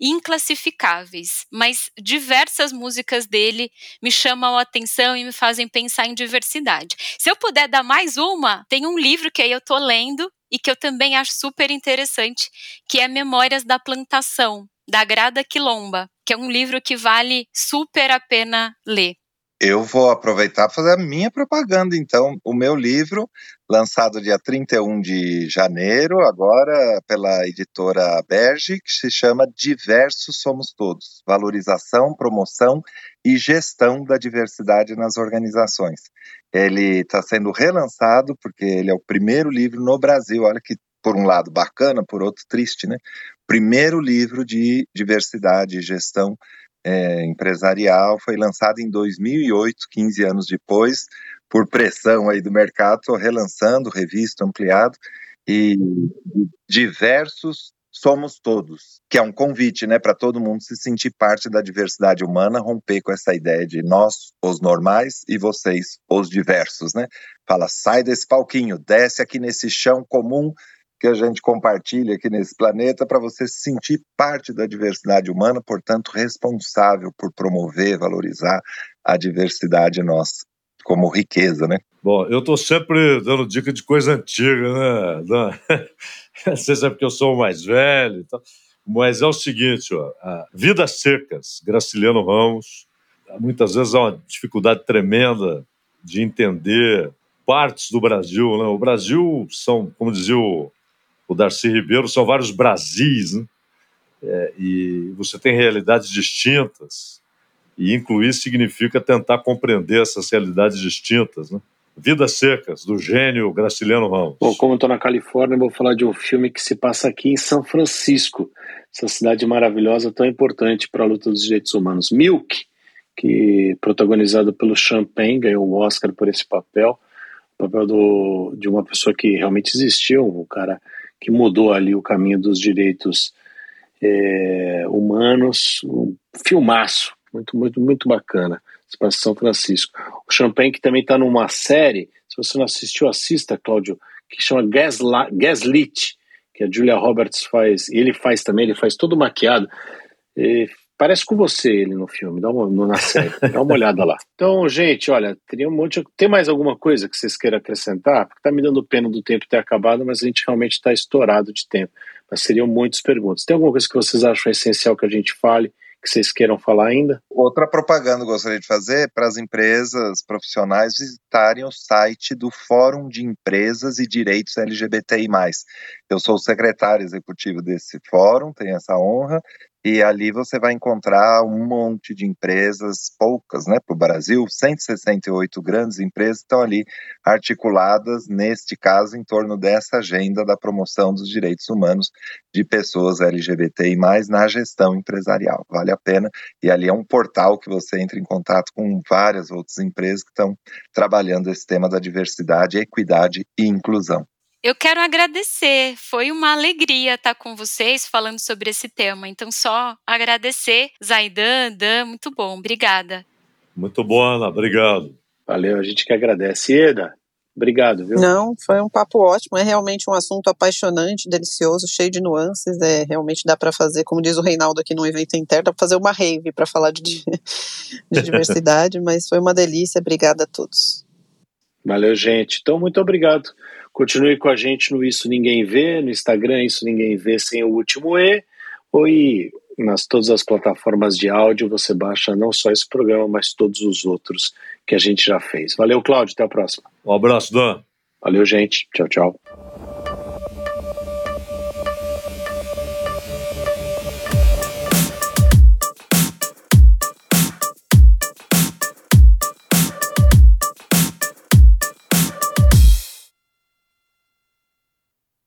inclassificáveis, mas diversas músicas dele me chamam a atenção e me fazem pensar em diversidade. Se eu puder dar mais uma, tem um livro que aí eu tô lendo e que eu também acho super interessante, que é Memórias da Plantação, da Grada Quilomba, que é um livro que vale super a pena ler. Eu vou aproveitar para fazer a minha propaganda, então. O meu livro, lançado dia 31 de janeiro, agora pela editora Berge, que se chama Diversos Somos Todos: Valorização, Promoção e Gestão da Diversidade nas Organizações. Ele está sendo relançado, porque ele é o primeiro livro no Brasil. Olha que, por um lado, bacana, por outro, triste, né? Primeiro livro de diversidade e gestão é, empresarial, foi lançado em 2008, 15 anos depois, por pressão aí do mercado, relançando, revisto, ampliado, e diversos somos todos, que é um convite, né, para todo mundo se sentir parte da diversidade humana, romper com essa ideia de nós, os normais, e vocês, os diversos, né? Fala, sai desse palquinho, desce aqui nesse chão comum que a gente compartilha aqui nesse planeta para você se sentir parte da diversidade humana, portanto, responsável por promover, valorizar a diversidade nossa como riqueza, né? Bom, eu estou sempre dando dica de coisa antiga, né? Não sei se é porque eu sou o mais velho e tal, mas é o seguinte, ó, Vidas Secas, Graciliano Ramos, muitas vezes há uma dificuldade tremenda de entender partes do Brasil, né? O Brasil são, como dizia o, o Darcy Ribeiro, são vários Brasis, né? É, e você tem realidades distintas, e incluir significa tentar compreender essas realidades distintas, né? Vidas Secas, do gênio Graciliano Ramos. Bom, como estou na Califórnia, vou falar de um filme que se passa aqui em São Francisco, essa cidade maravilhosa, tão importante para a luta dos direitos humanos. Milk, que protagonizado pelo Champagne, ganhou o Oscar por esse papel, o papel do, de uma pessoa que realmente existiu, um cara que mudou ali o caminho dos direitos é, humanos, um filmaço, muito, muito, muito bacana. Para São Francisco. O Champagne que também está numa série, se você não assistiu, assista, Cláudio, que chama Gasla Gaslit, que a Julia Roberts faz, e ele faz também, ele faz todo maquiado. E parece com você ele no filme, dá uma, na série, dá uma olhada lá. Então, gente, olha, teria um monte. Tem mais alguma coisa que vocês queiram acrescentar? Porque tá me dando pena do tempo ter acabado, mas a gente realmente está estourado de tempo. Mas seriam muitas perguntas. Tem alguma coisa que vocês acham essencial que a gente fale? Que vocês queiram falar ainda? Outra propaganda que eu gostaria de fazer para as empresas profissionais visitarem o site do Fórum de Empresas e Direitos LGBTI+. Eu sou o secretário executivo desse fórum, tenho essa honra, e ali você vai encontrar um monte de empresas, poucas, né, para o Brasil, 168 grandes empresas estão ali articuladas, neste caso, em torno dessa agenda da promoção dos direitos humanos de pessoas LGBTI+, na gestão empresarial. Vale a pena, e ali é um portal que você entra em contato com várias outras empresas que estão trabalhando esse tema da diversidade, equidade e inclusão. Eu quero agradecer, foi uma alegria estar com vocês falando sobre esse tema. Então, só agradecer, Zaidan, Dan, muito bom, obrigada. Muito bom, Ana, obrigado. Valeu, a gente que agradece. Eda, obrigado, viu? Não, foi um papo ótimo, é realmente um assunto apaixonante, delicioso, cheio de nuances, é, realmente dá para fazer, como diz o Reinaldo aqui no evento interno, dá para fazer uma rave para falar de, de diversidade, mas foi uma delícia, obrigada a todos. Valeu, gente. Então, muito obrigado. Continue com a gente no Isso Ninguém Vê, no Instagram Isso Ninguém Vê sem o último E, ou e nas todas as plataformas de áudio você baixa não só esse programa, mas todos os outros que a gente já fez. Valeu, Cláudio, até a próxima. Um abraço, Dan. Valeu, gente. Tchau, tchau.